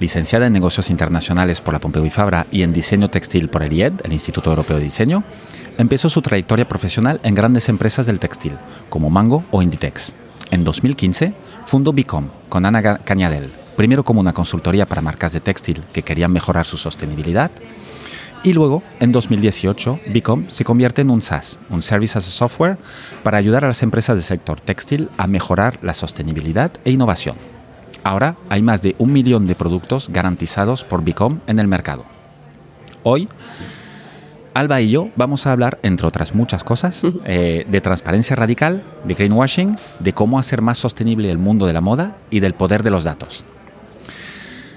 licenciada en negocios internacionales por la Pompeu y Fabra y en diseño textil por el IED, el Instituto Europeo de Diseño, empezó su trayectoria profesional en grandes empresas del textil, como Mango o Inditex. En 2015 fundó Bicom con Ana Cañadel, primero como una consultoría para marcas de textil que querían mejorar su sostenibilidad, y luego, en 2018, Bicom se convierte en un SaaS, un Service as a Software, para ayudar a las empresas del sector textil a mejorar la sostenibilidad e innovación. Ahora hay más de un millón de productos garantizados por Bicom en el mercado. Hoy, Alba y yo vamos a hablar, entre otras muchas cosas, eh, de transparencia radical, de greenwashing, de cómo hacer más sostenible el mundo de la moda y del poder de los datos.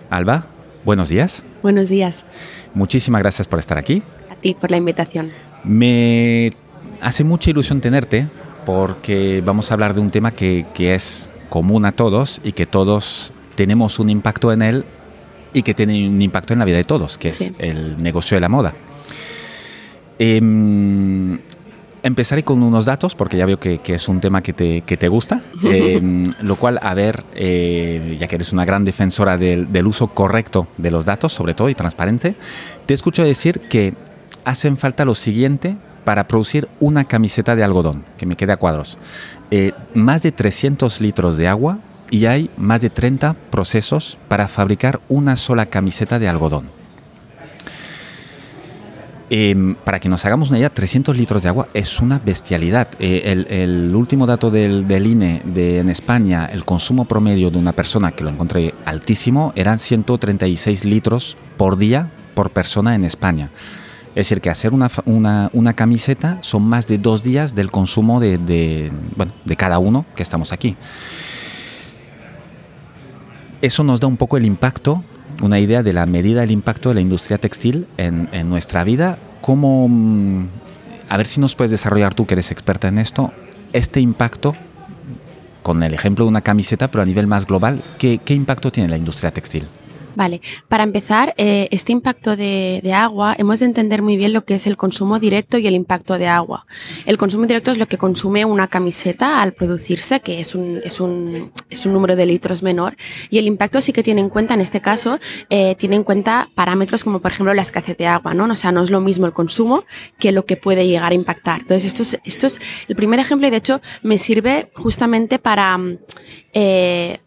Alba, buenos días. Buenos días. Muchísimas gracias por estar aquí. A ti por la invitación. Me hace mucha ilusión tenerte porque vamos a hablar de un tema que, que es común a todos y que todos tenemos un impacto en él y que tiene un impacto en la vida de todos, que es el negocio de la moda. Em, empezaré con unos datos, porque ya veo que, es un tema que te, que te gusta, em, lo cual, a ver, eh, ya que eres una gran defensora del, del, uso correcto de los datos, sobre todo, y transparente, te escucho decir que hacen falta lo siguiente para producir una camiseta de algodón, que me quede a cuadros. Eh, más de 300 litros de agua y hay más de 30 procesos para fabricar una sola camiseta de algodón. Em, para que nos hagamos una idea, 300 litros de agua es una bestialidad. Eh, el, último dato del, del INE en España, el consumo promedio de una persona, que lo encontré altísimo, eran 136 litros por día por persona en España. Es decir, que hacer una, una, camiseta son más de dos días del consumo de, de, bueno, de cada uno que estamos aquí. Eso nos da un poco el impacto, una idea de la medida del impacto de la industria textil en, en nuestra vida. ¿Cómo, mm, a ver si nos puedes desarrollar tú, que eres experta en esto, este impacto con el ejemplo de una camiseta, pero a nivel más global, ¿qué, qué impacto tiene la industria textil? Vale, para empezar, eh, este impacto de, agua, hemos de entender muy bien lo que es el consumo directo y el impacto de agua. El consumo directo es lo que consume una camiseta al producirse, que es un, es un, es un número de litros menor, y el impacto sí que tiene en cuenta, en este caso, eh, tiene en cuenta parámetros como, por ejemplo, la escasez de agua, ¿no? O sea, no es lo mismo el consumo que lo que puede llegar a impactar. Entonces, esto es, esto es el primer ejemplo y, de hecho, me sirve justamente para... Eh,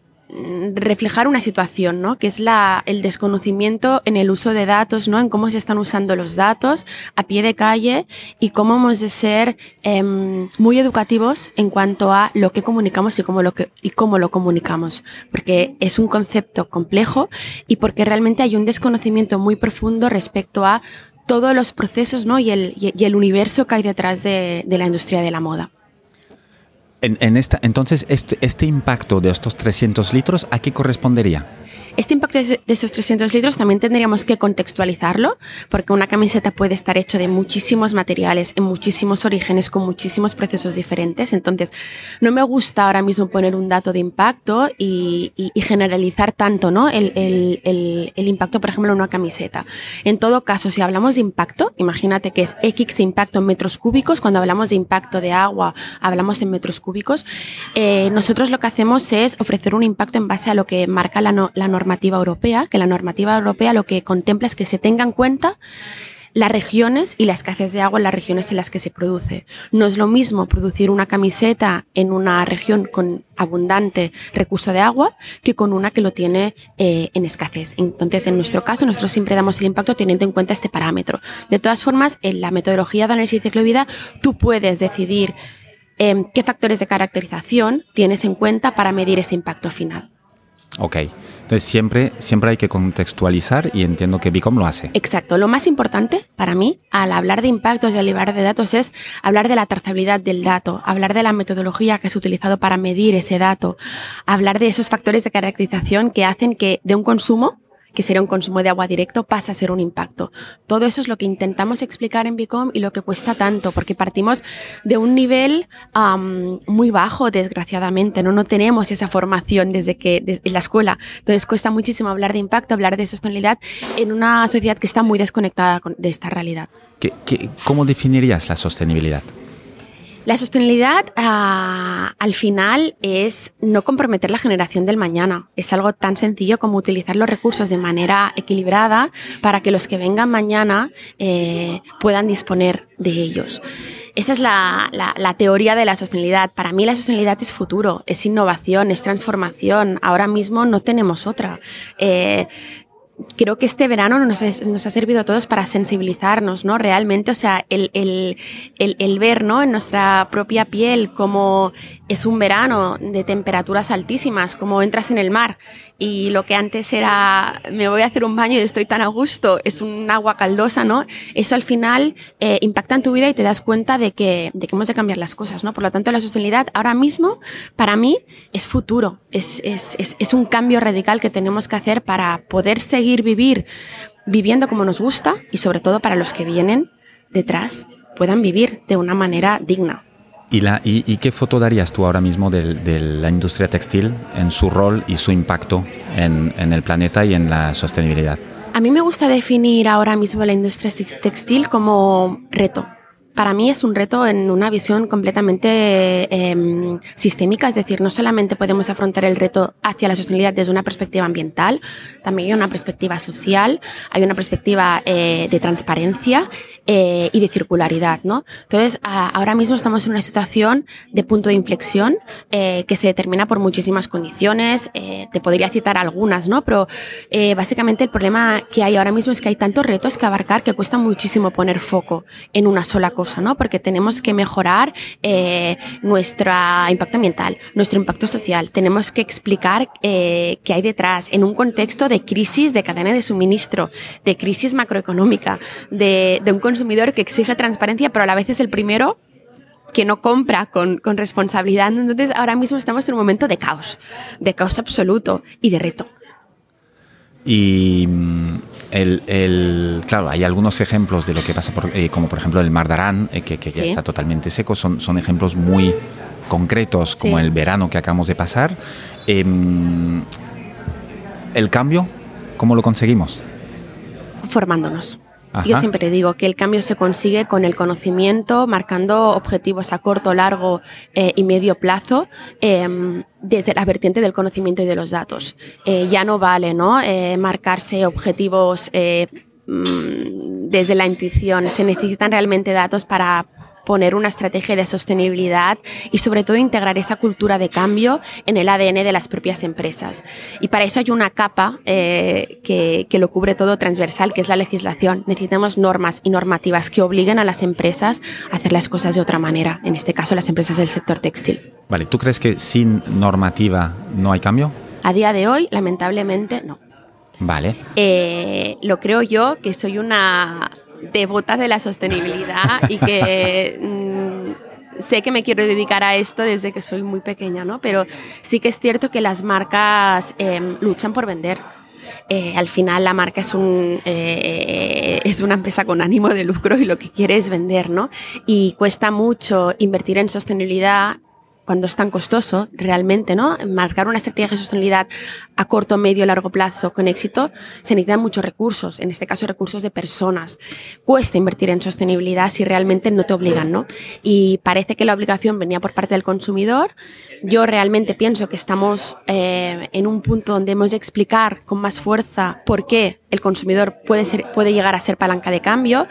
reflejar una situación, ¿no? Que es la, el desconocimiento en el uso de datos, ¿no? En cómo se están usando los datos a pie de calle y cómo hemos de ser em, muy educativos en cuanto a lo que comunicamos y cómo lo, que, y cómo lo comunicamos. Porque es un concepto complejo y porque realmente hay un desconocimiento muy profundo respecto a todos los procesos, ¿no? Y el, y el universo que hay detrás de, de la industria de la moda. En, esta, entonces, este, este impacto de estos 300 litros, ¿a qué correspondería? Este impacto de esos 300 litros también tendríamos que contextualizarlo, porque una camiseta puede estar hecho de muchísimos materiales, en muchísimos orígenes, con muchísimos procesos diferentes. Entonces, no me gusta ahora mismo poner un dato de impacto y, generalizar tanto ¿no? El, el, impacto, por ejemplo, en una camiseta. En todo caso, si hablamos de impacto, imagínate que es X impacto en metros cúbicos, cuando hablamos de impacto de agua, hablamos en metros cúbicos, eh, nosotros lo que hacemos es ofrecer un impacto en base a lo que marca la, no, la normativa europea, que la normativa europea lo que contempla es que se tenga en cuenta las regiones y la escasez de agua en las regiones en las que se produce. No es lo mismo producir una camiseta en una región con abundante recurso de agua que con una que lo tiene eh, en escasez. Entonces, en nuestro caso, nosotros siempre damos el impacto teniendo en cuenta este parámetro. De todas formas, en la metodología de análisis de ciclo de vida, tú puedes decidir eh, qué factores de caracterización tienes en cuenta para medir ese impacto final. Ok. Entonces siempre, siempre hay que contextualizar y entiendo que Bicom lo hace. Exacto. Lo más importante para mí al hablar de impactos y al hablar de datos es hablar de la trazabilidad del dato, hablar de la metodología que es utilizado para medir ese dato, hablar de esos factores de caracterización que hacen que de un consumo que sería un consumo de agua directo, pasa a ser un impacto. Todo eso es lo que intentamos explicar en Bicom y lo que cuesta tanto, porque partimos de un nivel muy bajo, desgraciadamente, ¿no? no tenemos esa formación desde que desde la escuela. Entonces cuesta muchísimo hablar de impacto, hablar de sostenibilidad en una sociedad que está muy desconectada de esta realidad. cómo definirías la sostenibilidad? La sostenibilidad ah, al final es no comprometer la generación del mañana. Es algo tan sencillo como utilizar los recursos de manera equilibrada para que los que vengan mañana eh, puedan disponer de ellos. Esa es la, teoría de la sostenibilidad. Para mí la sostenibilidad es futuro, es innovación, es transformación. Ahora mismo no tenemos otra. Eh, creo que este verano nos, ha servido a todos para sensibilizarnos, ¿no? Realmente, o sea, el, el, ver, ¿no? En nuestra propia piel cómo es un verano de temperaturas altísimas, como entras en el mar y lo que antes era me voy a hacer un baño y estoy tan a gusto, es un agua caldosa, ¿no? Eso al final eh, impacta en tu vida y te das cuenta de que, de que hemos de cambiar las cosas, ¿no? Por lo tanto, la sostenibilidad ahora mismo, para mí, es futuro, es, es, es, es un cambio radical que tenemos que hacer para poder seguir vivir viviendo como nos gusta y sobre todo para los que vienen detrás puedan vivir de una manera digna. ¿Y, la, y, qué foto darías tú ahora mismo de, de, la industria textil en su rol y su impacto en, en, el planeta y en la sostenibilidad? A mí me gusta definir ahora mismo la industria textil como reto, para mí es un reto en una visión completamente em, sistémica, es decir, no solamente podemos afrontar el reto hacia la sostenibilidad desde una perspectiva ambiental, también hay una perspectiva social, hay una perspectiva eh, de transparencia eh, y de circularidad. ¿no? Entonces, ahora mismo estamos en una situación de punto de inflexión eh, que se determina por muchísimas condiciones, te podría citar algunas, ¿no? pero básicamente el problema que hay ahora mismo es que hay tantos retos que abarcar que cuesta muchísimo poner foco en una sola cosa. ¿No? Porque tenemos que mejorar eh, nuestro impacto ambiental, nuestro impacto social. Tenemos que explicar eh, qué hay detrás en un contexto de crisis de cadena de suministro, de crisis macroeconómica, de, un consumidor que exige transparencia, pero a la vez es el primero que no compra con, con, responsabilidad. Entonces, ahora mismo estamos en un momento de caos, de caos absoluto y de reto. Y mm, el, claro, hay algunos ejemplos de lo que pasa, por, eh, como por ejemplo el Mar de Arán, eh, que, ya está totalmente seco, son, son ejemplos muy concretos, como el verano que acabamos de pasar. Em, el cambio, ¿cómo lo conseguimos? Formándonos. Yo siempre digo que el cambio se consigue con el conocimiento, marcando objetivos a corto, largo eh, y medio plazo em, desde la vertiente del conocimiento y de los datos. Eh, ya no vale ¿no? Eh, marcarse objetivos mm, desde la intuición, se necesitan realmente datos para poner una estrategia de sostenibilidad y sobre todo integrar esa cultura de cambio en el ADN de las propias empresas. Y para eso hay una capa eh, que, que, lo cubre todo transversal, que es la legislación. Necesitamos normas y normativas que obliguen a las empresas a hacer las cosas de otra manera, en este caso las empresas del sector textil. Vale, ¿tú crees que sin normativa no hay cambio? A día de hoy, lamentablemente, no. Vale. Eh, lo creo yo, que soy una devota de la sostenibilidad y que mm, sé que me quiero dedicar a esto desde que soy muy pequeña, ¿no? Pero sí que es cierto que las marcas em, luchan por vender. Eh, al final la marca es, un, eh, es una empresa con ánimo de lucro y lo que quiere es vender, ¿no? Y cuesta mucho invertir en sostenibilidad cuando es tan costoso realmente, ¿no? Marcar una estrategia de sostenibilidad a corto, medio, largo plazo con éxito, se necesitan muchos recursos, en este caso recursos de personas. Cuesta invertir en sostenibilidad si realmente no te obligan, ¿no? Y parece que la obligación venía por parte del consumidor. Yo realmente pienso que estamos eh, en un punto donde hemos de explicar con más fuerza por qué el consumidor puede, ser, puede llegar a ser palanca de cambio.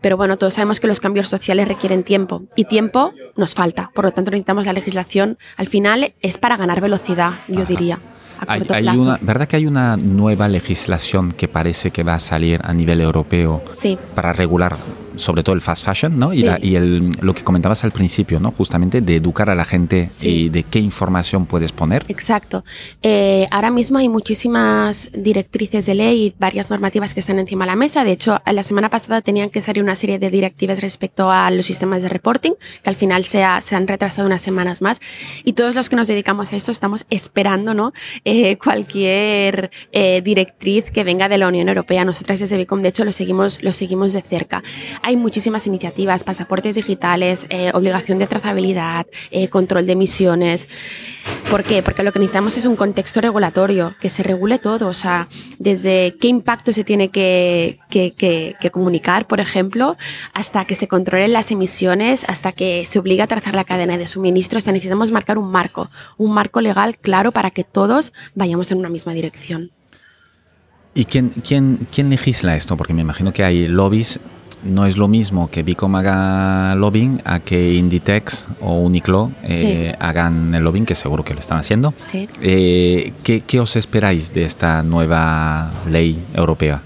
Pero bueno, todos sabemos que los cambios sociales requieren tiempo y tiempo nos falta. Por lo tanto, necesitamos la legislación. Al final es para ganar velocidad, yo diría. Hay, una, ¿Verdad que hay una nueva legislación que parece que va a salir a nivel europeo sí. para regular sobre todo el fast fashion, ¿no? Y, el, lo que comentabas al principio, ¿no? Justamente de educar a la gente y de qué información puedes poner. Exacto. Eh, ahora mismo hay muchísimas directrices de ley y varias normativas que están encima de la mesa. De hecho, la semana pasada tenían que salir una serie de directivas respecto a los sistemas de reporting, que al final se, se han retrasado unas semanas más. Y todos los que nos dedicamos a esto estamos esperando, ¿no? Eh, cualquier eh, directriz que venga de la Unión Europea. Nosotras desde Bicom, de hecho, lo seguimos, lo seguimos de cerca. Hay muchísimas iniciativas, pasaportes digitales, eh, obligación de trazabilidad, eh, control de emisiones. ¿Por qué? Porque lo que necesitamos es un contexto regulatorio, que se regule todo, o sea, desde qué impacto se tiene que, comunicar, por ejemplo, hasta que se controlen las emisiones, hasta que se obliga a trazar la cadena de suministro. O sea, necesitamos marcar un marco, un marco legal claro para que todos vayamos en una misma dirección. ¿Y quién, quién, quién legisla esto? Porque me imagino que hay lobbies no es lo mismo que Bicom haga lobbying a que Inditex o Uniqlo eh, hagan el lobbying, que seguro que lo están haciendo. Eh, ¿qué, ¿Qué os esperáis de esta nueva ley europea?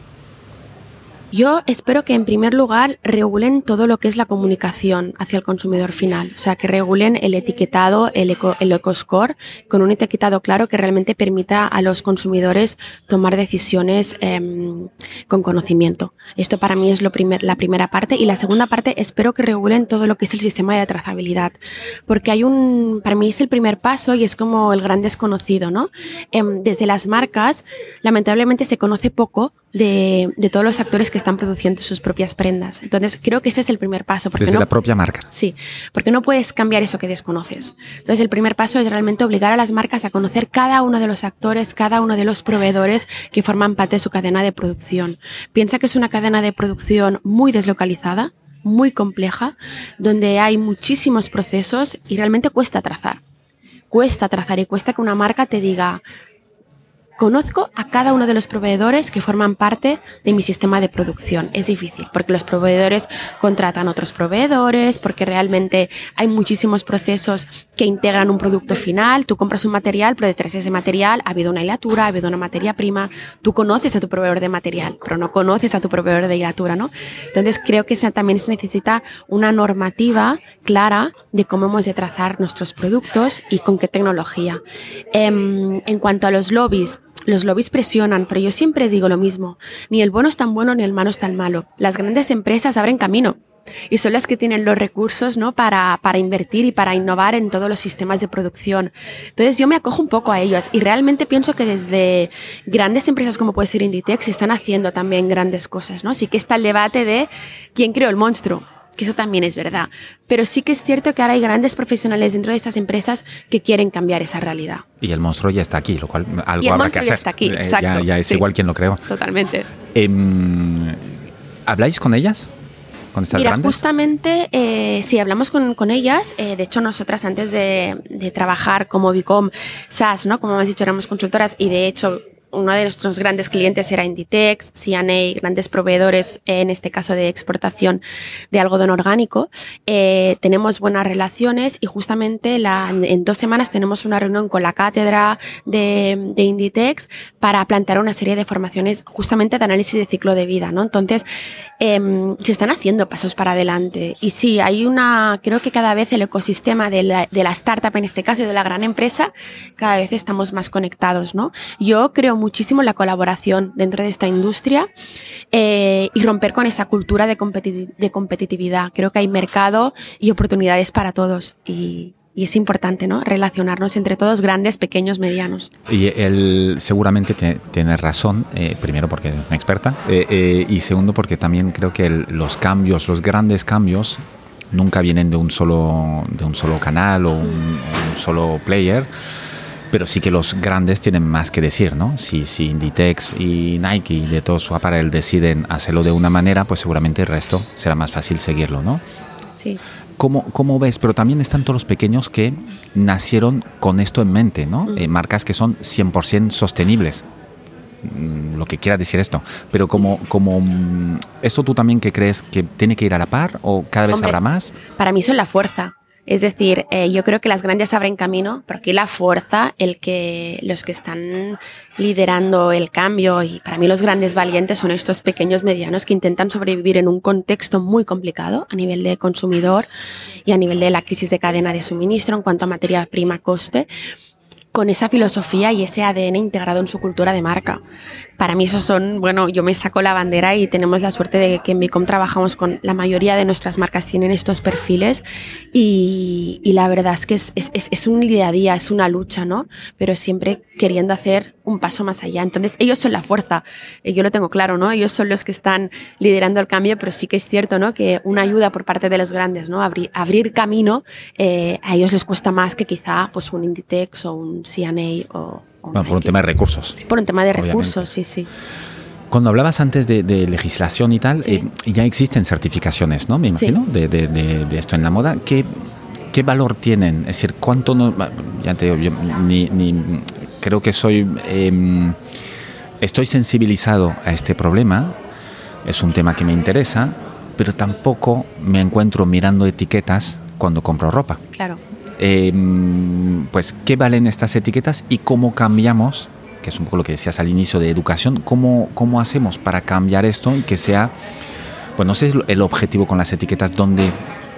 Yo espero que en primer lugar regulen todo lo que es la comunicación hacia el consumidor final, o sea, que regulen el etiquetado, el, eco, el EcoScore, con un etiquetado claro que realmente permita a los consumidores tomar decisiones em, con conocimiento. Esto para mí es lo primer, la primera parte y la segunda parte espero que regulen todo lo que es el sistema de trazabilidad, porque hay un, para mí es el primer paso y es como el gran desconocido, ¿no? Em, desde las marcas, lamentablemente se conoce poco de, de todos los actores que están produciendo sus propias prendas. Entonces, creo que este es el primer paso. Porque Desde la propia marca. Sí, porque no puedes cambiar eso que desconoces. Entonces, el primer paso es realmente obligar a las marcas a conocer cada uno de los actores, cada uno de los proveedores que forman parte de su cadena de producción. Piensa que es una cadena de producción muy deslocalizada, muy compleja, donde hay muchísimos procesos y realmente cuesta trazar. Cuesta trazar y cuesta que una marca te diga, Conozco a cada uno de los proveedores que forman parte de mi sistema de producción. Es difícil porque los proveedores contratan otros proveedores, porque realmente hay muchísimos procesos que integran un producto final. Tú compras un material, pero detrás de ese material ha habido una hilatura, ha habido una materia prima. Tú conoces a tu proveedor de material, pero no conoces a tu proveedor de hilatura, ¿no? Entonces creo que también se necesita una normativa clara de cómo hemos de trazar nuestros productos y con qué tecnología. Em, en cuanto a los lobbies, los lobbies presionan, pero yo siempre digo lo mismo. Ni el bueno es tan bueno ni el malo es tan malo. Las grandes empresas abren camino y son las que tienen los recursos ¿no? para, invertir y para innovar en todos los sistemas de producción. Entonces yo me acojo un poco a ellos y realmente pienso que desde grandes empresas como puede ser Inditex están haciendo también grandes cosas. ¿no? Sí que está el debate de quién creó el monstruo que eso también es verdad. Pero sí que es cierto que ahora hay grandes profesionales dentro de estas empresas que quieren cambiar esa realidad. Y el monstruo ya está aquí, lo cual algo y el monstruo ya está aquí, eh, exacto. Ya, es igual quien lo creó. Totalmente. Em, ¿Habláis con ellas? ¿Con estas Mira, justamente eh, sí, hablamos con, con ellas. Eh, de hecho, nosotras antes de, de, trabajar como Bicom SAS, ¿no? Como hemos dicho, éramos consultoras y de hecho uno de nuestros grandes clientes era Inditex, CNA, grandes proveedores, en este caso de exportación de algodón orgánico. Eh, tenemos buenas relaciones y justamente la, en dos semanas tenemos una reunión con la cátedra de, de, Inditex para plantear una serie de formaciones justamente de análisis de ciclo de vida. ¿no? Entonces, eh, se están haciendo pasos para adelante. Y sí, hay una, creo que cada vez el ecosistema de la, de la startup, en este caso, y de la gran empresa, cada vez estamos más conectados. ¿no? Yo creo muchísimo la colaboración dentro de esta industria eh, y romper con esa cultura de, competitividad. Creo que hay mercado y oportunidades para todos y, es importante ¿no? relacionarnos entre todos, grandes, pequeños, medianos. Y él seguramente tiene razón, eh, primero porque es una experta, eh, eh, y segundo porque también creo que los cambios, los grandes cambios, nunca vienen de un solo, de un solo canal o un solo player pero sí que los grandes tienen más que decir, ¿no? Si, si Inditex y Nike de todo su aparato deciden hacerlo de una manera, pues seguramente el resto será más fácil seguirlo, ¿no? Sí. ¿Cómo, ¿Cómo, ves? Pero también están todos los pequeños que nacieron con esto en mente, ¿no? Mm. Eh, marcas que son 100% sostenibles mm, lo que quiera decir esto, pero como, como mm, esto tú también que crees que tiene que ir a la par o cada vez habrá más? Para mí son la fuerza. Es decir, eh, yo creo que las grandes abren camino, pero aquí la fuerza, el que los que están liderando el cambio, y para mí los grandes valientes son estos pequeños medianos que intentan sobrevivir en un contexto muy complicado a nivel de consumidor y a nivel de la crisis de cadena de suministro en cuanto a materia prima coste con esa filosofía y ese ADN integrado en su cultura de marca. Para mí esos son, bueno, yo me saco la bandera y tenemos la suerte de que en Bicom trabajamos con la mayoría de nuestras marcas tienen estos perfiles y, la verdad es que es, es, es, un día a día, es una lucha, ¿no? Pero siempre queriendo hacer un paso más allá. Entonces, ellos son la fuerza, eh, yo lo tengo claro, ¿no? Ellos son los que están liderando el cambio, pero sí que es cierto, ¿no? Que una ayuda por parte de los grandes, ¿no? Abrir, abrir camino, eh, a ellos les cuesta más que quizá pues un Inditex o un CNA o... por un tema de recursos. Por un tema de recursos, sí, sí. Cuando hablabas antes de, legislación y tal, eh, ya existen certificaciones, ¿no? Me imagino, de, de, esto en la moda. ¿Qué, ¿Qué valor tienen? Es decir, ¿cuánto no, ya te digo, yo ni, ni, creo que soy, em, estoy sensibilizado a este problema, es un tema que me interesa, pero tampoco me encuentro mirando etiquetas cuando compro ropa. Claro. Em, pues, ¿qué valen estas etiquetas y cómo cambiamos? Que es un poco lo que decías al inicio de educación, ¿cómo, cómo hacemos para cambiar esto y que sea, pues no sé el objetivo con las etiquetas, donde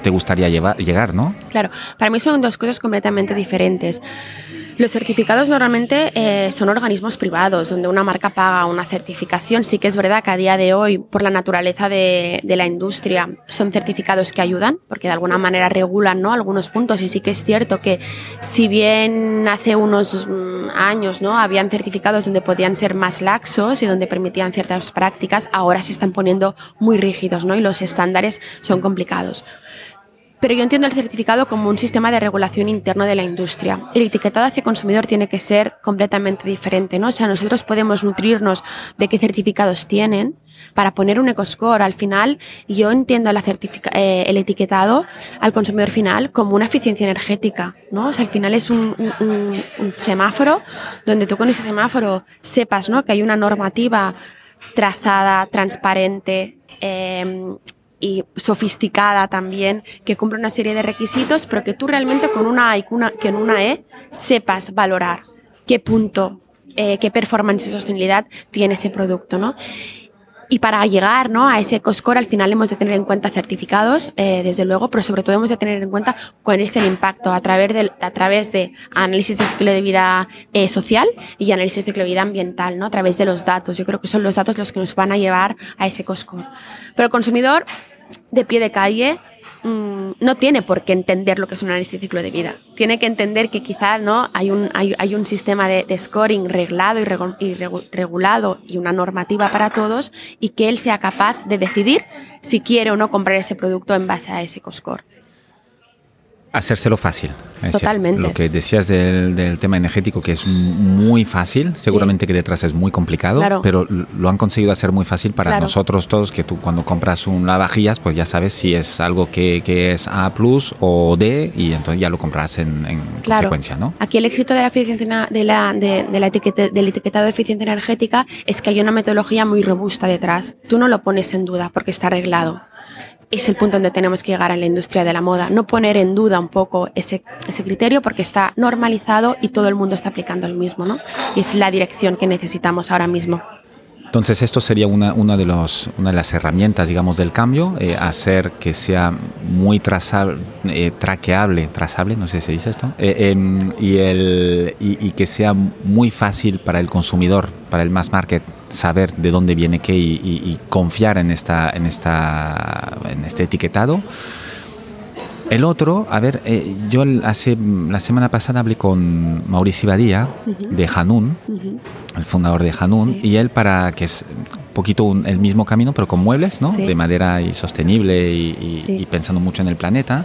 te gustaría llegar, ¿no? Claro, para mí son dos cosas completamente diferentes. Los certificados normalmente eh, son organismos privados donde una marca paga una certificación. Sí que es verdad que a día de hoy, por la naturaleza de, la industria, son certificados que ayudan porque de alguna manera regulan ¿no? algunos puntos. Y sí que es cierto que si bien hace unos mm, años ¿no? habían certificados donde podían ser más laxos y donde permitían ciertas prácticas, ahora se están poniendo muy rígidos ¿no? y los estándares son complicados. Pero yo entiendo el certificado como un sistema de regulación interno de la industria. El etiquetado hacia consumidor tiene que ser completamente diferente, ¿no? O sea, nosotros podemos nutrirnos de qué certificados tienen para poner un ecoscore. Al final, yo entiendo la eh, el etiquetado al consumidor final como una eficiencia energética, ¿no? O sea, al final es un, semáforo donde tú con ese semáforo sepas, ¿no? Que hay una normativa trazada, transparente, eh, y sofisticada también, que cumple una serie de requisitos, pero que tú realmente con una A una, que en una E sepas valorar qué punto, eh, qué performance y sostenibilidad tiene ese producto, ¿no? Y para llegar ¿no? a ese COSCOR, al final hemos de tener en cuenta certificados, eh, desde luego, pero sobre todo hemos de tener en cuenta cuál es el impacto a través de, a través de análisis de ciclo de vida eh, social y análisis de ciclo de vida ambiental, ¿no? a través de los datos. Yo creo que son los datos los que nos van a llevar a ese COSCOR. Pero el consumidor de pie de calle mm, no tiene por qué entender lo que es un análisis de ciclo de vida. Tiene que entender que quizás ¿no? hay, un, hay, un sistema de, scoring reglado y, regulado y una normativa para todos y que él sea capaz de decidir si quiere o no comprar ese producto en base a ese COSCOR hacérselo fácil. Totalmente. lo que decías del, tema energético, que es muy fácil, seguramente que detrás es muy complicado, pero lo han conseguido hacer muy fácil para nosotros todos, que tú cuando compras un lavavajillas, pues ya sabes si es algo que, es A o D, y entonces ya lo compras en, en consecuencia, ¿no? Aquí el éxito de la eficiencia de la, de, la etiqueta, del etiquetado de eficiencia energética es que hay una metodología muy robusta detrás. Tú no lo pones en duda porque está arreglado es el punto donde tenemos que llegar en la industria de la moda. No poner en duda un poco ese, ese criterio porque está normalizado y todo el mundo está aplicando el mismo, ¿no? Y es la dirección que necesitamos ahora mismo. Entonces esto sería una, una, de, los, una de las herramientas, digamos, del cambio, eh, hacer que sea muy trazable, eh, traqueable, trazable, no sé si se dice esto, eh, em, y, el, y, que sea muy fácil para el consumidor, para el mass market, saber de dónde viene qué y, y confiar en, esta, en, esta, en este etiquetado. El otro, a ver, eh, yo hace la semana pasada hablé con Mauricio Badía de Hanun, el fundador de Hanun, y él para que es un poquito el mismo camino, pero con muebles, ¿no? De madera y sostenible y, pensando mucho en el planeta.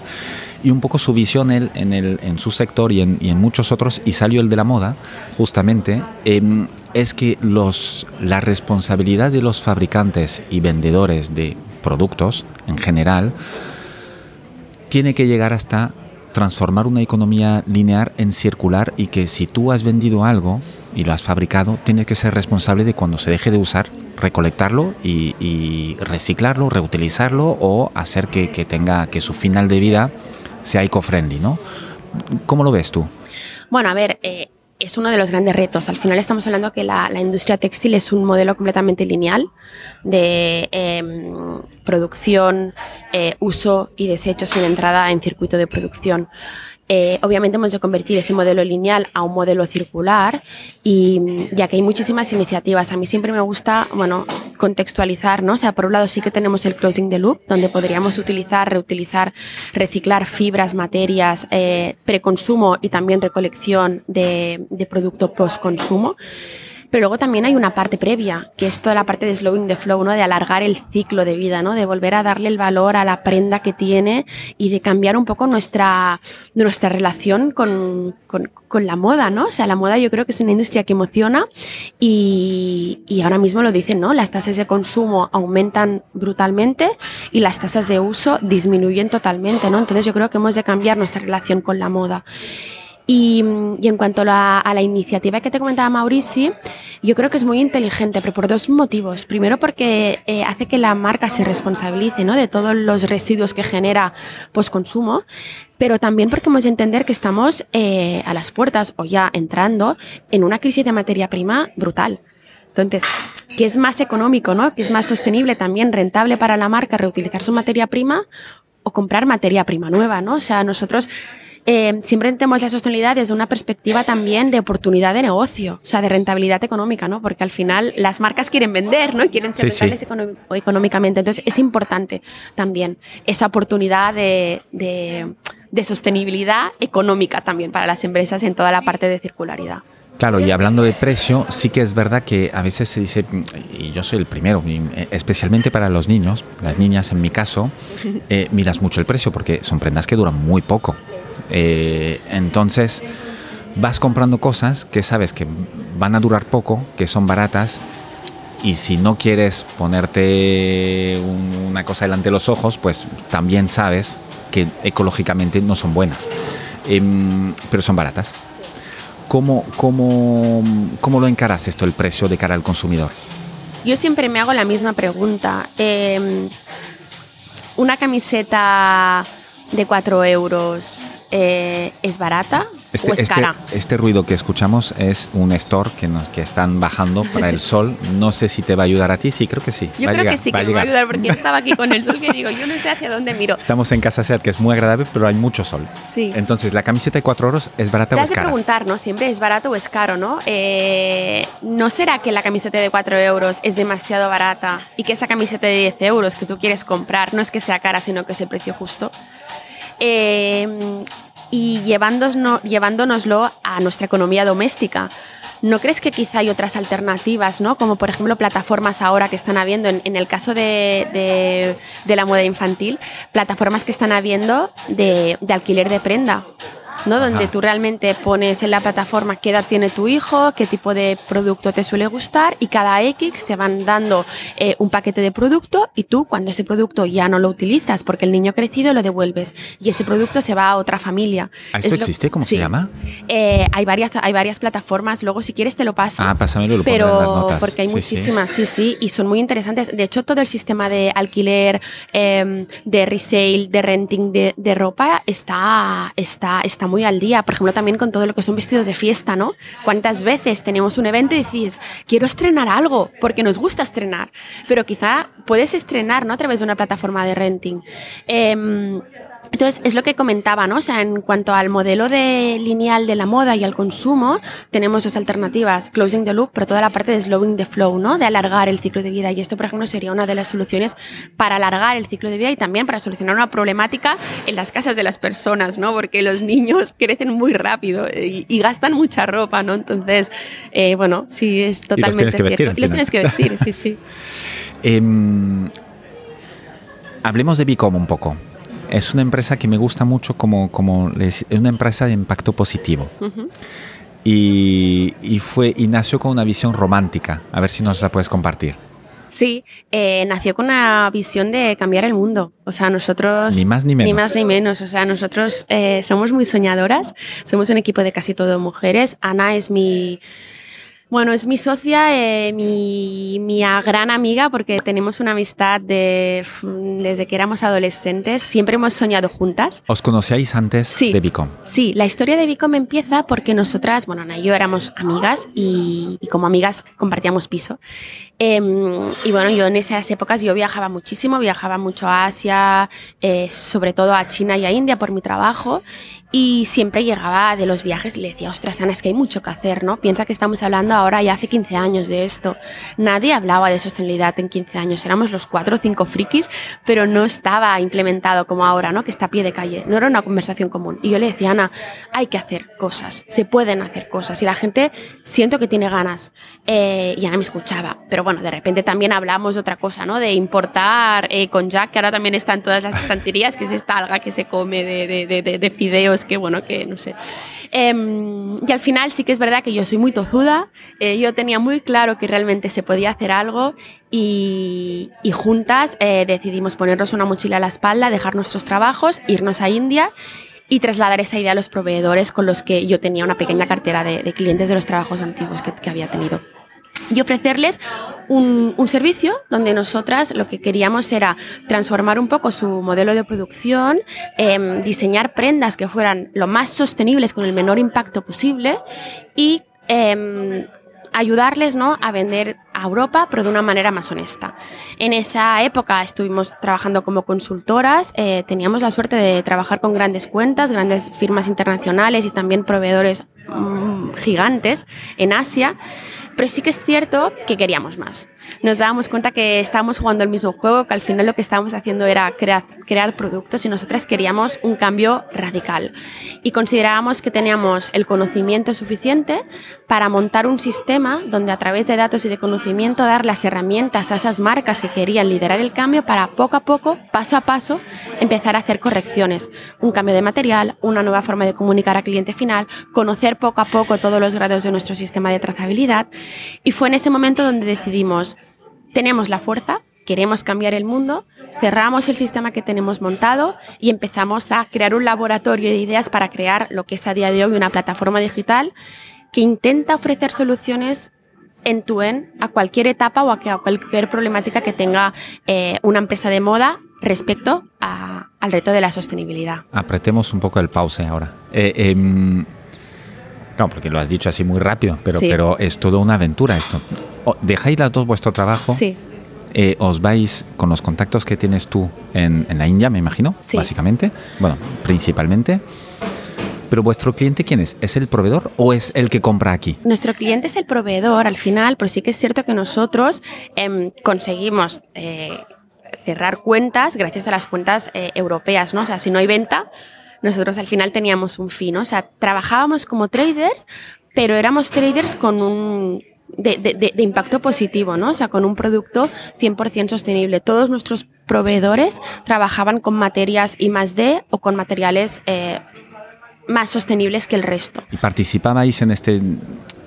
Y un poco su visión él, en, el, en su sector y en, muchos otros, y salió el de la moda, justamente, em, es que los, la responsabilidad de los fabricantes y vendedores de productos en general, tiene que llegar hasta transformar una economía lineal en circular y que si tú has vendido algo y lo has fabricado, tienes que ser responsable de cuando se deje de usar, recolectarlo y, reciclarlo, reutilizarlo o hacer que, tenga que su final de vida sea eco-friendly, ¿no? ¿Cómo lo ves tú? Bueno, a ver, eh, es uno de los grandes retos. Al final estamos hablando que la, industria textil es un modelo completamente lineal de em, producción, eh, uso y desecho sin entrada en circuito de producción. Eh, obviamente hemos de convertir ese modelo lineal a un modelo circular y ya que hay muchísimas iniciativas. A mí siempre me gusta, bueno, contextualizar, ¿no? O sea, por un lado sí que tenemos el closing the loop, donde podríamos utilizar, reutilizar, reciclar fibras, materias, eh, preconsumo y también recolección de, de producto post-consumo. Pero luego también hay una parte previa, que es toda la parte de slowing the flow, ¿no? De alargar el ciclo de vida, ¿no? De volver a darle el valor a la prenda que tiene y de cambiar un poco nuestra, nuestra relación con, con, con la moda, ¿no? O sea, la moda yo creo que es una industria que emociona y, y ahora mismo lo dicen, ¿no? Las tasas de consumo aumentan brutalmente y las tasas de uso disminuyen totalmente, ¿no? Entonces yo creo que hemos de cambiar nuestra relación con la moda. Y, en cuanto a la, iniciativa que te comentaba Maurici, yo creo que es muy inteligente, pero por dos motivos. Primero porque eh, hace que la marca se responsabilice ¿no? de todos los residuos que genera postconsumo, pero también porque hemos de entender que estamos eh, a las puertas o ya entrando en una crisis de materia prima brutal. Entonces, ¿qué es más económico, ¿no? ¿Qué es más sostenible, también rentable para la marca reutilizar su materia prima o comprar materia prima nueva, ¿no? O sea, nosotros eh, siempre tenemos la sostenibilidad desde una perspectiva también de oportunidad de negocio, o sea, de rentabilidad económica, ¿no? Porque al final las marcas quieren vender, ¿no? Y quieren ser rentables económicamente. Entonces es importante también esa oportunidad de, de sostenibilidad económica también para las empresas en toda la parte de circularidad. Claro, y hablando de precio, sí que es verdad que a veces se dice, y yo soy el primero, especialmente para los niños, las niñas en mi caso, eh, miras mucho el precio porque son prendas que duran muy poco. Eh, entonces vas comprando cosas que sabes que van a durar poco, que son baratas, y si no quieres ponerte una cosa delante de los ojos, pues también sabes que ecológicamente no son buenas, em, pero son baratas. ¿Cómo, cómo, cómo lo encaras esto, el precio de cara al consumidor? Yo siempre me hago la misma pregunta. Em, una camiseta de 4 euros eh, es barata este, o es este, cara. Este ruido que escuchamos es un store que, nos, que están bajando para el sol. No sé si te va a ayudar a ti. Sí, creo que sí. Yo creo que sí, que me va a ayudar porque estaba aquí con el sol que digo, yo no sé hacia dónde miro. Estamos en Casa Seat, que es muy agradable, pero hay mucho sol. Sí. Entonces, ¿la camiseta de 4 euros es barata Te o es de cara? preguntar, ¿no? Siempre es barato o es caro, ¿no? Eh, ¿No será que la camiseta de 4 euros es demasiado barata y que esa camiseta de 10 euros que tú quieres comprar no es que sea cara, sino que es el precio justo? Eh, y llevándonos, llevándonoslo a nuestra economía doméstica. ¿No crees que quizá hay otras alternativas, ¿no? como por ejemplo plataformas ahora que están habiendo, en, el caso de, de, la moda infantil, plataformas que están habiendo de alquiler de prenda? ¿No? Donde tú realmente pones en la plataforma qué edad tiene tu hijo, qué tipo de producto te suele gustar y cada X te van dando eh, un paquete de producto y tú cuando ese producto ya no lo utilizas porque el niño ha crecido lo devuelves y ese producto se va a otra familia. ¿Esto existe? ¿Cómo sí. se llama? Eh, hay, varias, hay varias plataformas, luego si quieres te lo paso. Ah, pásamelo, lo Pero en las notas. porque hay sí, muchísimas, sí. sí, sí, y son muy interesantes. De hecho, todo el sistema de alquiler, eh, de resale, de renting de, de ropa está, está, está muy al día. Por ejemplo, también con todo lo que son vestidos de fiesta, ¿no? ¿Cuántas veces tenemos un evento y decís, quiero estrenar algo porque nos gusta estrenar? Pero quizá puedes estrenar, ¿no? A través de una plataforma de renting. Eh, entonces, es lo que comentaba, ¿no? O sea, en cuanto al modelo de lineal de la moda y al consumo, tenemos dos alternativas, closing the loop, pero toda la parte de slowing the flow, ¿no? De alargar el ciclo de vida. Y esto, por ejemplo, sería una de las soluciones para alargar el ciclo de vida y también para solucionar una problemática en las casas de las personas, ¿no? Porque los niños crecen muy rápido y, y gastan mucha ropa, ¿no? Entonces, eh, bueno, sí, es totalmente y los tienes que vestir, cierto. Y los tienes que vestir, sí, sí. Eh, hablemos de Bicom un poco es una empresa que me gusta mucho como, como es una empresa de impacto positivo. Uh -huh. y, y, fue, y nació con una visión romántica. A ver si nos la puedes compartir. Sí, eh, nació con una visión de cambiar el mundo. O sea, nosotros... Ni más ni menos. Ni más ni menos. O sea, nosotros eh, somos muy soñadoras. Somos un equipo de casi todo mujeres. Ana es mi Bueno, es mi socia, eh, mi, mi, gran amiga, porque tenemos una amistad de, desde que éramos adolescentes. Siempre hemos soñado juntas. ¿Os conocíais antes de Bicom? Sí, la historia de Bicom empieza porque nosotras, bueno, Ana y yo éramos amigas y, y como amigas compartíamos piso. Em, y bueno, yo en esas épocas yo viajaba muchísimo, viajaba mucho a Asia, eh, sobre todo a China y a India por mi trabajo. Y siempre llegaba de los viajes y le decía, ostras, Ana, es que hay mucho que hacer, ¿no? Piensa que estamos hablando ahora ya hace 15 años de esto. Nadie hablaba de sostenibilidad en 15 años. Éramos los cuatro o cinco frikis, pero no estaba implementado como ahora, ¿no? Que está a pie de calle. No era una conversación común. Y yo le decía, Ana, hay que hacer cosas. Se pueden hacer cosas. Y la gente siento que tiene ganas. Eh, y Ana me escuchaba. Pero bueno, de repente también hablamos de otra cosa, ¿no? De importar eh, con Jack, que ahora también está en todas las estanterías, que es esta alga que se come de fideos, que bueno, que no sé. Em, y al final sí que es verdad que yo soy muy tozuda, eh, yo tenía muy claro que realmente se podía hacer algo y, juntas eh, decidimos ponernos una mochila a la espalda, dejar nuestros trabajos, irnos a India y trasladar esa idea a los proveedores con los que yo tenía una pequeña cartera de, clientes de los trabajos antiguos que había tenido y ofrecerles un, un, servicio donde nosotras lo que queríamos era transformar un poco su modelo de producción, eh, diseñar prendas que fueran lo más sostenibles con el menor impacto posible y eh, ayudarles ¿no? a vender a Europa, pero de una manera más honesta. En esa época estuvimos trabajando como consultoras, eh, teníamos la suerte de trabajar con grandes cuentas, grandes firmas internacionales y también proveedores mmm, gigantes en Asia. Pero sí que es cierto que queríamos más. Nos dábamos cuenta que estábamos jugando el mismo juego, que al final lo que estábamos haciendo era crear, crear productos y nosotras queríamos un cambio radical. Y considerábamos que teníamos el conocimiento suficiente para montar un sistema donde a través de datos y de conocimiento dar las herramientas a esas marcas que querían liderar el cambio para poco a poco, paso a paso, empezar a hacer correcciones. Un cambio de material, una nueva forma de comunicar al cliente final, conocer poco a poco todos los grados de nuestro sistema de trazabilidad. Y fue en ese momento donde decidimos tenemos la fuerza, queremos cambiar el mundo, cerramos el sistema que tenemos montado y empezamos a crear un laboratorio de ideas para crear lo que es a día de hoy una plataforma digital que intenta ofrecer soluciones en tu en a cualquier etapa o a cualquier problemática que tenga eh, una empresa de moda respecto al reto de la sostenibilidad. Apretemos un poco el pause ahora. Eh, eh, no, porque lo has dicho así muy rápido, pero, sí. pero es toda una aventura esto. ¿Dejáis las dos vuestro trabajo? Sí. Eh, os vais con los contactos que tienes tú en, en la India, me imagino, sí. básicamente. Bueno, principalmente. Pero vuestro cliente, ¿quién es? ¿Es el proveedor o es el que compra aquí? Nuestro cliente es el proveedor al final, pero sí que es cierto que nosotros eh, conseguimos eh, cerrar cuentas gracias a las cuentas eh, europeas, ¿no? O sea, si no hay venta, nosotros al final teníamos un fin. O sea, trabajábamos como traders, pero éramos traders con un de, impacto positivo, ¿no? O sea, con un producto 100% sostenible. Todos nuestros proveedores trabajaban con materias I más D o con materiales eh, más sostenibles que el resto. ¿Y participabais en este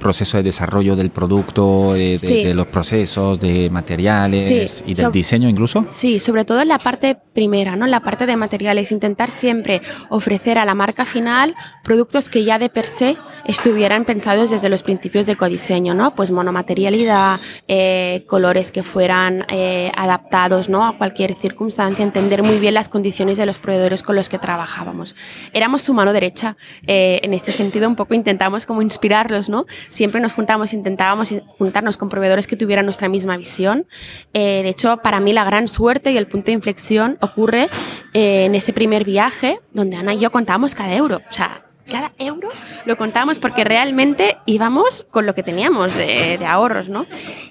proceso de desarrollo del producto, de, sí. de los procesos, de materiales sí. y del so diseño incluso? Sí, sobre todo en la parte primera, ¿no? La parte de materiales, intentar siempre ofrecer a la marca final productos que ya de per se estuvieran pensados desde los principios de codiseño, ¿no? Pues monomaterialidad, eh, colores que fueran eh, adaptados, ¿no? A cualquier circunstancia, entender muy bien las condiciones de los proveedores con los que trabajábamos. Éramos su mano derecha, eh, en este sentido un poco intentamos como inspirarlos, ¿no? Siempre nos juntamos, intentábamos juntarnos con proveedores que tuvieran nuestra misma visión. Eh, de hecho, para mí la gran suerte y el punto de inflexión ocurre eh, en ese primer viaje donde Ana y yo contábamos cada euro. O sea, cada euro lo contábamos porque realmente íbamos con lo que teníamos de ahorros, ¿no?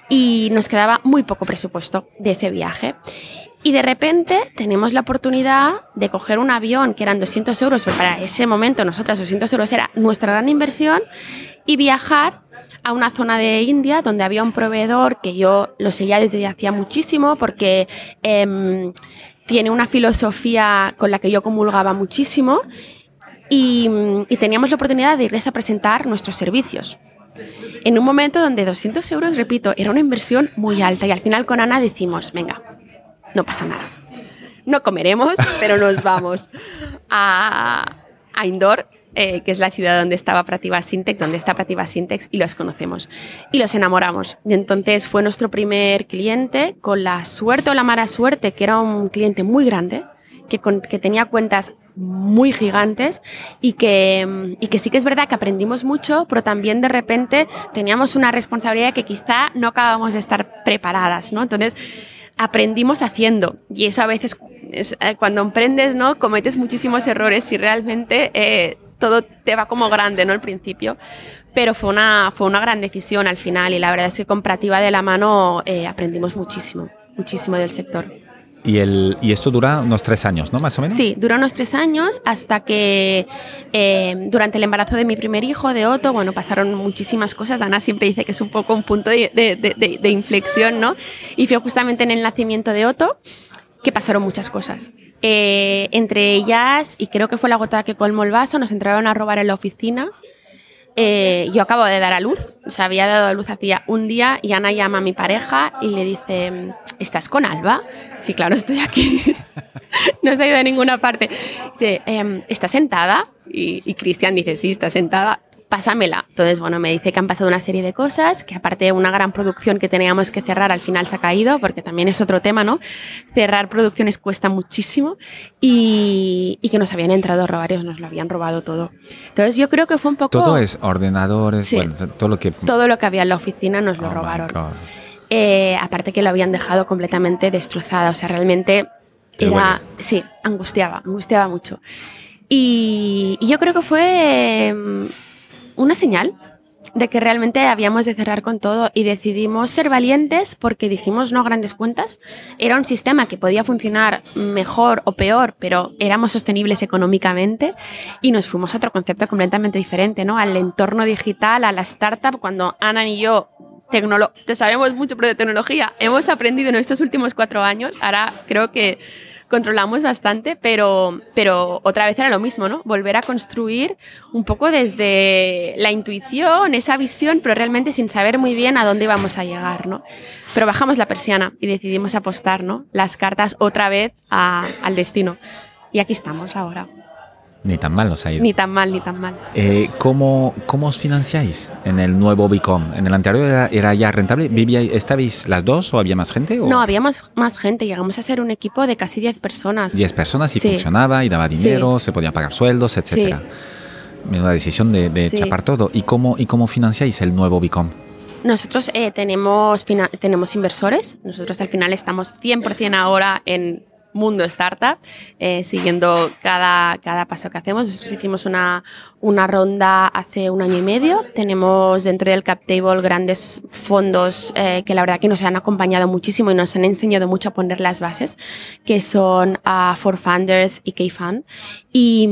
Y nos quedaba muy poco presupuesto de ese viaje. Y de repente tenemos la oportunidad de coger un avión que eran 200 euros, pero para ese momento nosotras 200 euros era nuestra gran inversión, y viajar a una zona de India donde había un proveedor que yo lo seguía desde hacía muchísimo porque eh, tiene una filosofía con la que yo comulgaba muchísimo y, teníamos la oportunidad de irles a presentar nuestros servicios. En un momento donde 200 euros, repito, era una inversión muy alta y al final con Ana decimos, venga, no pasa nada. No comeremos, pero nos vamos a, a Indore eh, que es la ciudad donde estaba Prativa Syntex, donde está Prativa Syntex, y los conocemos. Y los enamoramos. Y entonces fue nuestro primer cliente, con la suerte o la mala suerte, que era un cliente muy grande, que, que tenía cuentas muy gigantes y que, y que sí que es verdad que aprendimos mucho, pero también de repente teníamos una responsabilidad que quizá no acabamos de estar preparadas, ¿no? Entonces, aprendimos haciendo y eso a veces eh, cuando emprendes, ¿no? Cometes muchísimos errores y realmente eh, todo te va como grande, ¿no? Al principio. Pero fue una, fue una gran decisión al final y la verdad es que comparativa de la mano eh, aprendimos muchísimo, muchísimo del sector. Y, el, y esto dura unos tres años, ¿no? Más o menos. Sí, dura unos tres años hasta que eh, durante el embarazo de mi primer hijo, de Otto, bueno, pasaron muchísimas cosas. Ana siempre dice que es un poco un punto de, de, inflexión, ¿no? Y fue justamente en el nacimiento de Otto que pasaron muchas cosas. Eh, entre ellas, y creo que fue la gota que colmó el vaso, nos entraron a robar en la oficina eh, yo acabo de dar a luz, o sea, había dado a luz hacía un día y Ana llama a mi pareja y le dice, ¿estás con Alba? Sí, claro, estoy aquí. no se ha ido a ninguna parte. Dice, em, ¿está sentada? Y, y Cristian dice, sí, está sentada pásamela. Entonces, bueno, me dice que han pasado una serie de cosas, que aparte de una gran producción que teníamos que cerrar, al final se ha caído, porque también es otro tema, ¿no? Cerrar producciones cuesta muchísimo y, que nos habían entrado robarios, nos lo habían robado todo. Entonces, yo creo que fue un poco... Todo es ordenadores, bueno, todo lo que... Todo lo que había en la oficina nos lo oh robaron. Eh, aparte que lo habían dejado completamente destrozada, o sea, realmente era... Sí, angustiaba, angustiaba mucho. Y, y yo creo que fue una señal de que realmente habíamos de cerrar con todo y decidimos ser valientes porque dijimos no grandes cuentas. Era un sistema que podía funcionar mejor o peor, pero éramos sostenibles económicamente y nos fuimos a otro concepto completamente diferente, ¿no? Al entorno digital, a la startup, cuando Ana y yo te sabemos mucho de tecnología, hemos aprendido en estos últimos cuatro años, ahora creo que controlamos bastante, pero, pero otra vez era lo mismo, ¿no? Volver a construir un poco desde la intuición, esa visión, pero realmente sin saber muy bien a dónde íbamos a llegar, ¿no? Pero bajamos la persiana y decidimos apostar, ¿no? Las cartas otra vez al destino. Y aquí estamos ahora. Ni tan mal nos ha ido. Ni tan mal, ni tan mal. Eh, ¿cómo, ¿Cómo os financiáis en el nuevo Bicom? ¿En el anterior era, ya rentable? ¿Vivía, ¿Estabais las dos o había más gente? No, había más, más, gente. Llegamos a ser un equipo de casi 10 personas. 10 personas y funcionaba y daba dinero, se podían pagar sueldos, etc. Menuda decisión de, de chapar todo. ¿Y cómo, ¿Y cómo financiáis el nuevo Bicom? Nosotros eh, tenemos, tenemos inversores. Nosotros al final estamos 100% ahora en mundo startup, eh, siguiendo cada, cada paso que hacemos. Nosotros hicimos una, una ronda hace un año y medio. Tenemos dentro del cap table grandes fondos eh, que la verdad que nos han acompañado muchísimo y nos han enseñado mucho a poner las bases, que son uh, For Funders y K-Fund. Y,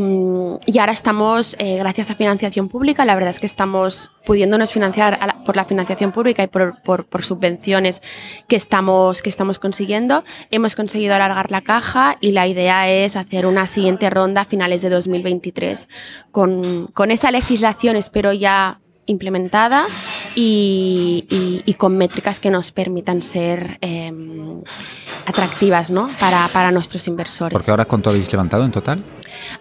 y, ahora estamos, eh, gracias a financiación pública, la verdad es que estamos pudiéndonos financiar por la financiación pública y por, por, por, subvenciones que estamos, que estamos consiguiendo. Hemos conseguido alargar la caja y la idea es hacer una siguiente ronda a finales de 2023 con con, esa legislación, espero ya implementada y, con métricas que nos permitan ser em, atractivas ¿no? para, para, nuestros inversores. Porque ahora cuánto habéis levantado en total?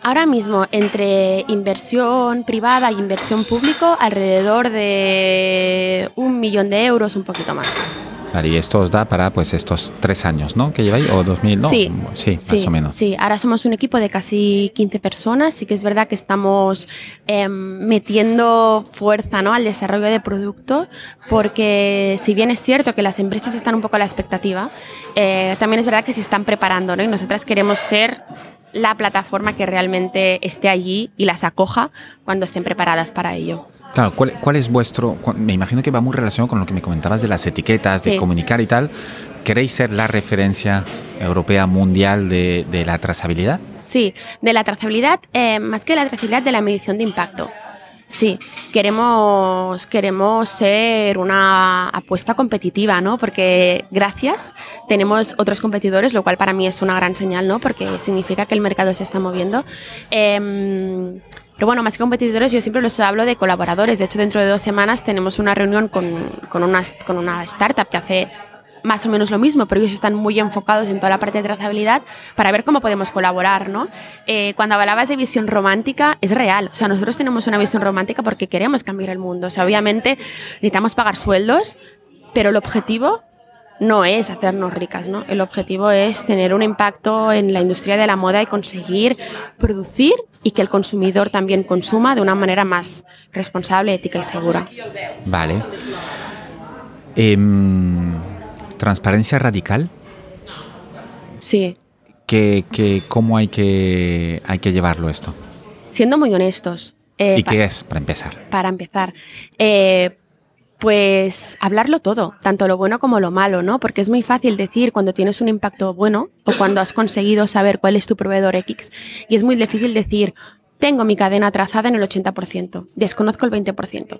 Ahora mismo, entre inversión privada e inversión público, alrededor de un millón de euros, un poquito más y esto os da para pues estos tres años, ¿no? Que lleváis, o 2000, no, sí, sí, más o menos. Sí, ahora somos un equipo de casi 15 personas, sí que es verdad que estamos em, metiendo fuerza ¿no? al desarrollo de producto, porque si bien es cierto que las empresas están un poco a la expectativa, eh, también es verdad que se están preparando, ¿no? Y nosotras queremos ser la plataforma que realmente esté allí y las acoja cuando estén preparadas para ello. Claro, ¿cuál, es vuestro...? Me imagino que va muy relacionado con lo que me comentabas de las etiquetas, de comunicar y tal. ¿Queréis ser la referencia europea mundial de, la trazabilidad? Sí, de la trazabilidad, eh, más que de la trazabilidad, de la medición de impacto. Sí, queremos, queremos ser una apuesta competitiva, ¿no? Porque gracias tenemos otros competidores, lo cual para mí es una gran señal, ¿no? Porque significa que el mercado se está moviendo. Em, pero bueno, más que competidores, yo siempre les hablo de colaboradores. De hecho, dentro de dos semanas tenemos una reunión con, con, una, con una startup que hace más o menos lo mismo, pero ellos están muy enfocados en toda la parte de trazabilidad para ver cómo podemos colaborar, ¿no? Eh, cuando hablabas de visión romántica, es real. O sea, nosotros tenemos una visión romántica porque queremos cambiar el mundo. O sea, obviamente necesitamos pagar sueldos, pero el objetivo no es hacernos ricas, ¿no? El objetivo es tener un impacto en la industria de la moda y conseguir producir y que el consumidor también consuma de una manera más responsable, ética y segura. Vale. Em, transparencia radical. Sí. ¿Qué, qué, cómo hay que, hay que llevarlo esto? Siendo muy honestos. Eh, ¿Y qué es, para empezar? Para empezar. Eh, pues hablarlo todo, tanto lo bueno como lo malo, ¿no? Porque es muy fácil decir cuando tienes un impacto bueno o cuando has conseguido saber cuál es tu proveedor X. Y es muy difícil decir, tengo mi cadena trazada en el 80%, desconozco el 20%.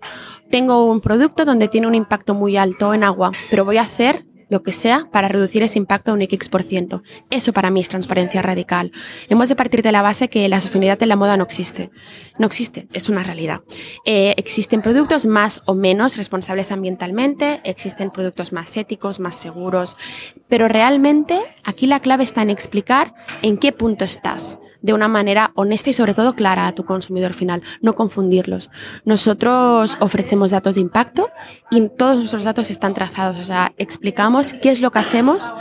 Tengo un producto donde tiene un impacto muy alto en agua, pero voy a hacer lo que sea para reducir ese impacto a un X%. Eso para mí es transparencia radical. Hemos de partir de la base que la sostenibilidad en la moda no existe. No existe, es una realidad. Eh, existen productos más o menos responsables ambientalmente, existen productos más éticos, más seguros, pero realmente aquí la clave está en explicar en qué punto estás de una manera honesta y sobre todo clara a tu consumidor final, no confundirlos. Nosotros ofrecemos datos de impacto y todos nuestros datos están trazados, o sea, explicamos qué es lo que hacemos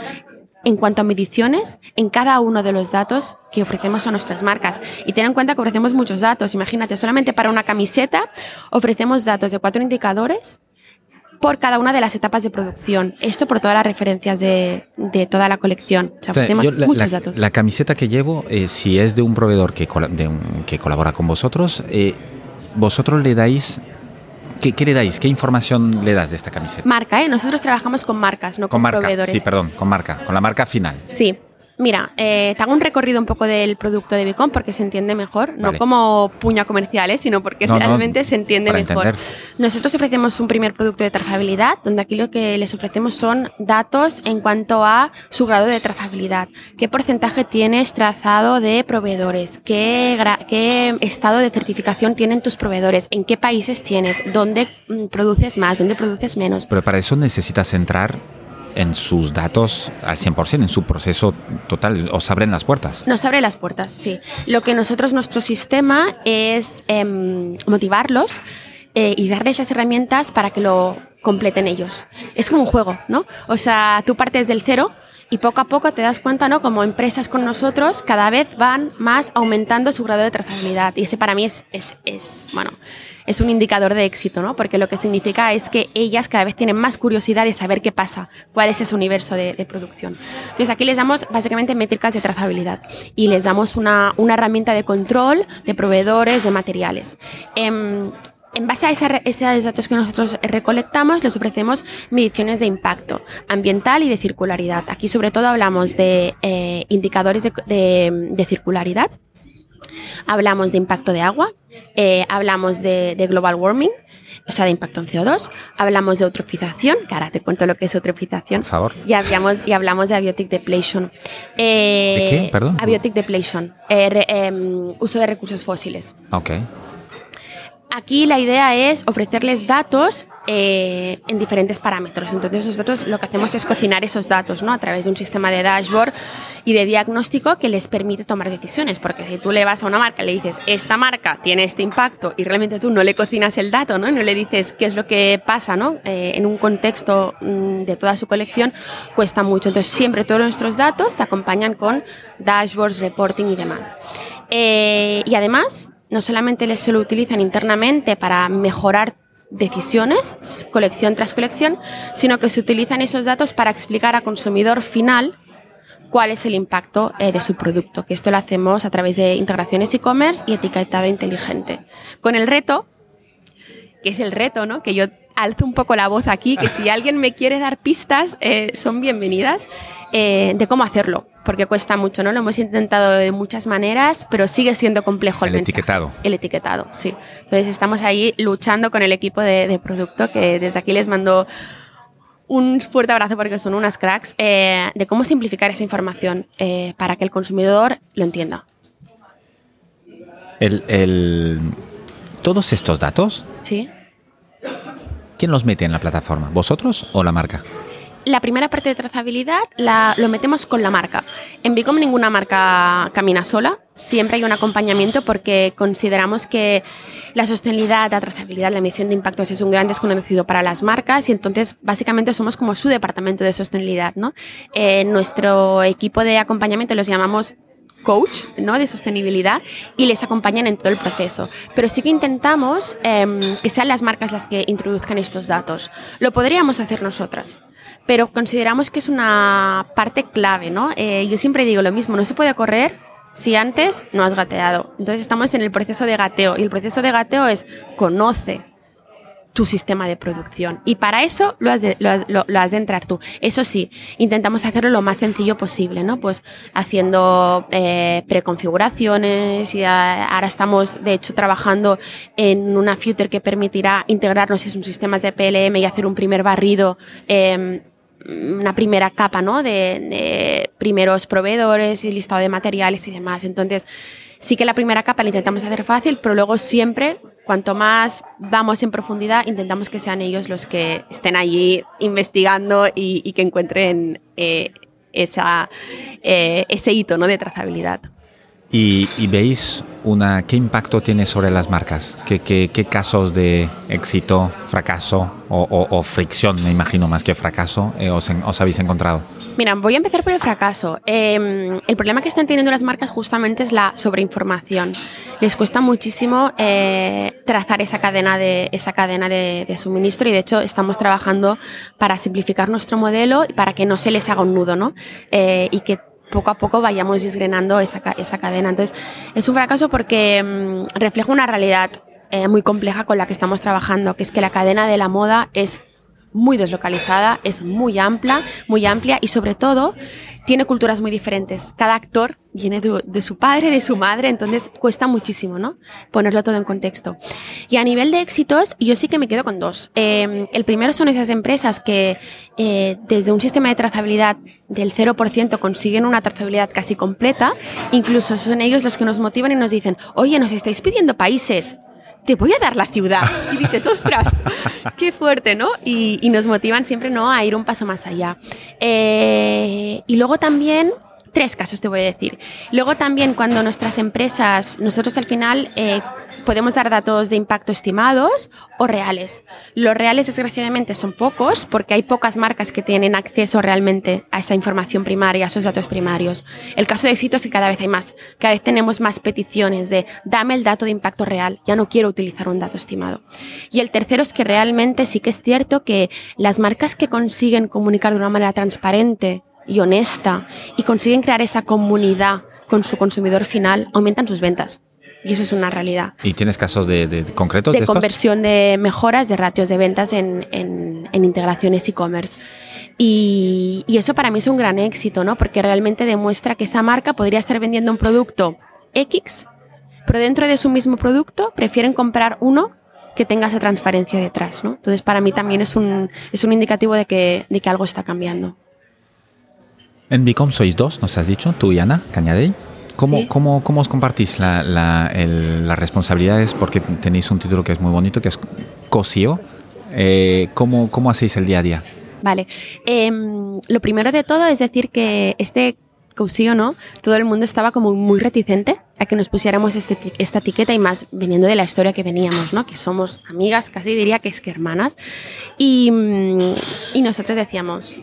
en cuanto a mediciones en cada uno de los datos que ofrecemos a nuestras marcas. Y ten en cuenta que ofrecemos muchos datos. Imagínate, solamente para una camiseta ofrecemos datos de cuatro indicadores por cada una de las etapas de producción. Esto por todas las referencias de, toda la colección. O sea, la, muchos datos. La camiseta que llevo, eh, si es de un proveedor que, que colabora con vosotros, eh, vosotros le dais ¿Qué, ¿Qué, le dais? ¿Qué información le das de esta camiseta? Marca, ¿eh? Nosotros trabajamos con marcas, no con, con proveedores. Sí, perdón, con marca, con la marca final. Sí. Mira, eh, te hago un recorrido un poco del producto de Bicom porque se entiende mejor, no como puña comercial, ¿eh? sino porque realmente se entiende mejor. Nosotros ofrecemos un primer producto de trazabilidad, donde aquí lo que les ofrecemos son datos en cuanto a su grado de trazabilidad, qué porcentaje tienes trazado de proveedores, qué, qué estado de certificación tienen tus proveedores, en qué países tienes, dónde mm, produces más, dónde produces menos. Pero para eso necesitas entrar en sus datos al 100%, en su proceso total, os abren las puertas. Nos abre las puertas, sí. Lo que nosotros, nuestro sistema es em, motivarlos eh, y darles las herramientas para que lo completen ellos. Es como un juego, ¿no? O sea, tú partes del cero y poco a poco te das cuenta, ¿no? Como empresas con nosotros cada vez van más aumentando su grado de trazabilidad. Y ese para mí es, es, es bueno, es un indicador de éxito, ¿no? Porque lo que significa es que ellas cada vez tienen más curiosidad de saber qué pasa, cuál es ese universo de, producción. Entonces aquí les damos básicamente métricas de trazabilidad y les damos una, herramienta de control de proveedores, de materiales. Em, en base a esos datos que nosotros recolectamos, les ofrecemos mediciones de impacto ambiental y de circularidad. Aquí sobre todo hablamos de eh, indicadores de circularidad, Hablamos de impacto de agua, eh, hablamos de, global warming, o sea, de impacto en CO2, hablamos de eutrofización, que ahora te cuento lo que es eutrofización. Por favor. Y hablamos, y hablamos de abiotic depletion. Eh, ¿De qué? Perdón. Abiotic depletion, eh, em, uso de recursos fósiles. Ok. Aquí la idea es ofrecerles datos eh, en diferentes parámetros. Entonces nosotros lo que hacemos es cocinar esos datos ¿no? a través de un sistema de dashboard y de diagnóstico que les permite tomar decisiones. Porque si tú le vas a una marca y le dices, esta marca tiene este impacto y realmente tú no le cocinas el dato, no, no le dices qué es lo que pasa ¿no? Eh, en un contexto mm, de toda su colección, cuesta mucho. Entonces siempre todos nuestros datos se acompañan con dashboards, reporting y demás. Eh, y además, no solamente les se lo utilizan internamente para mejorar decisiones, colección tras colección, sino que se utilizan esos datos para explicar a consumidor final cuál es el impacto eh, de su producto, que esto lo hacemos a través de integraciones e-commerce y etiquetado inteligente. Con el reto, que es el reto, ¿no? Que yo alzo un poco la voz aquí, que si alguien me quiere dar pistas, eh, son bienvenidas, eh, de cómo hacerlo porque cuesta mucho, ¿no? Lo hemos intentado de muchas maneras, pero sigue siendo complejo el, el etiquetado. El etiquetado, sí. Entonces estamos ahí luchando con el equipo de, producto, que desde aquí les mando un fuerte abrazo porque son unas cracks, eh, de cómo simplificar esa información eh, para que el consumidor lo entienda. El, todos estos datos, sí. ¿quién los mete en la plataforma? ¿Vosotros o la marca? La primera parte de trazabilidad la, lo metemos con la marca. En Bicom ninguna marca camina sola, siempre hay un acompañamiento porque consideramos que la sostenibilidad, la trazabilidad, la medición de impactos es un gran desconocido para las marcas y entonces básicamente somos como su departamento de sostenibilidad. ¿no? Eh, nuestro equipo de acompañamiento los llamamos coach ¿no? de sostenibilidad y les acompañan en todo el proceso. Pero sí que intentamos em, que sean las marcas las que introduzcan estos datos. Lo podríamos hacer nosotras, pero consideramos que es una parte clave. ¿no? Eh, yo siempre digo lo mismo, no se puede correr si antes no has gateado. Entonces estamos en el proceso de gateo y el proceso de gateo es conoce tu sistema de producción. Y para eso lo has, de, lo, has, de entrar tú. Eso sí, intentamos hacerlo lo más sencillo posible, ¿no? Pues haciendo eh, preconfiguraciones y ahora estamos, de hecho, trabajando en una future que permitirá integrarnos en sistemas de PLM y hacer un primer barrido. Em, una primera capa, ¿no? De, de primeros proveedores y listado de materiales y demás. Entonces, sí que la primera capa la intentamos hacer fácil, pero luego siempre cuanto más vamos en profundidad, intentamos que sean ellos los que estén allí investigando y, que encuentren eh, esa, eh, ese hito ¿no? de trazabilidad. ¿Y, veis una, qué impacto tiene sobre las marcas? ¿Qué, qué, casos de éxito, fracaso o, fricción, me imagino más que fracaso, eh, os, os habéis encontrado? Mira, voy a empezar por el fracaso. Em, el problema que están teniendo las marcas justamente es la sobreinformación. Les cuesta muchísimo eh, trazar esa cadena, de, esa cadena de, suministro y de hecho estamos trabajando para simplificar nuestro modelo y para que no se les haga un nudo, ¿no? Eh, y que poco a poco vayamos disgrenando esa, esa cadena. Entonces, es un fracaso porque mm, refleja una realidad eh, muy compleja con la que estamos trabajando, que es que la cadena de la moda es muy deslocalizada, es muy amplia, muy amplia y sobre todo tiene culturas muy diferentes. Cada actor viene de, su padre, de su madre, entonces cuesta muchísimo, ¿no? Ponerlo todo en contexto. Y a nivel de éxitos, yo sí que me quedo con dos. Em, el primero son esas empresas que eh, desde un sistema de trazabilidad del 0% consiguen una trazabilidad casi completa. Incluso son ellos los que nos motivan y nos dicen, oye, nos estáis pidiendo países te voy a dar la ciudad. Y dices, ostras, qué fuerte, ¿no? Y, nos motivan siempre, ¿no? A ir un paso más allá. Eh, y luego también tres casos te voy a decir. Luego también cuando nuestras empresas, nosotros al final eh, podemos dar datos de impacto estimados o reales. Los reales, desgraciadamente, son pocos porque hay pocas marcas que tienen acceso realmente a esa información primaria, a esos datos primarios. El caso de éxito es que cada vez hay más. Cada vez tenemos más peticiones de dame el dato de impacto real. Ya no quiero utilizar un dato estimado. Y el tercero es que realmente sí que es cierto que las marcas que consiguen comunicar de una manera transparente y honesta y consiguen crear esa comunidad con su consumidor final, aumentan sus ventas. Y eso es una realidad. ¿Y tienes casos de, concretos de, conversión de mejoras de ratios de ventas en, en, integraciones e-commerce? Y, y, eso para mí es un gran éxito, ¿no? Porque realmente demuestra que esa marca podría estar vendiendo un producto X, pero dentro de su mismo producto prefieren comprar uno que tenga esa transparencia detrás, ¿no? Entonces para mí también es un, es un indicativo de que, de que algo está cambiando. En Bicom sois dos, nos has dicho, tú y Ana Cañadey. ¿Cómo, cómo, cómo os compartís la, la, las responsabilidades? Porque tenéis un título que es muy bonito, que es COSIO. Eh, ¿cómo, ¿Cómo hacéis el día a día? Vale. Em, lo primero de todo es decir que este COSIO, ¿no? Todo el mundo estaba como muy reticente a que nos pusiéramos este, esta etiqueta y más viniendo de la historia que veníamos, ¿no? Que somos amigas, casi diría que es que hermanas. Y, mm, y nosotros decíamos,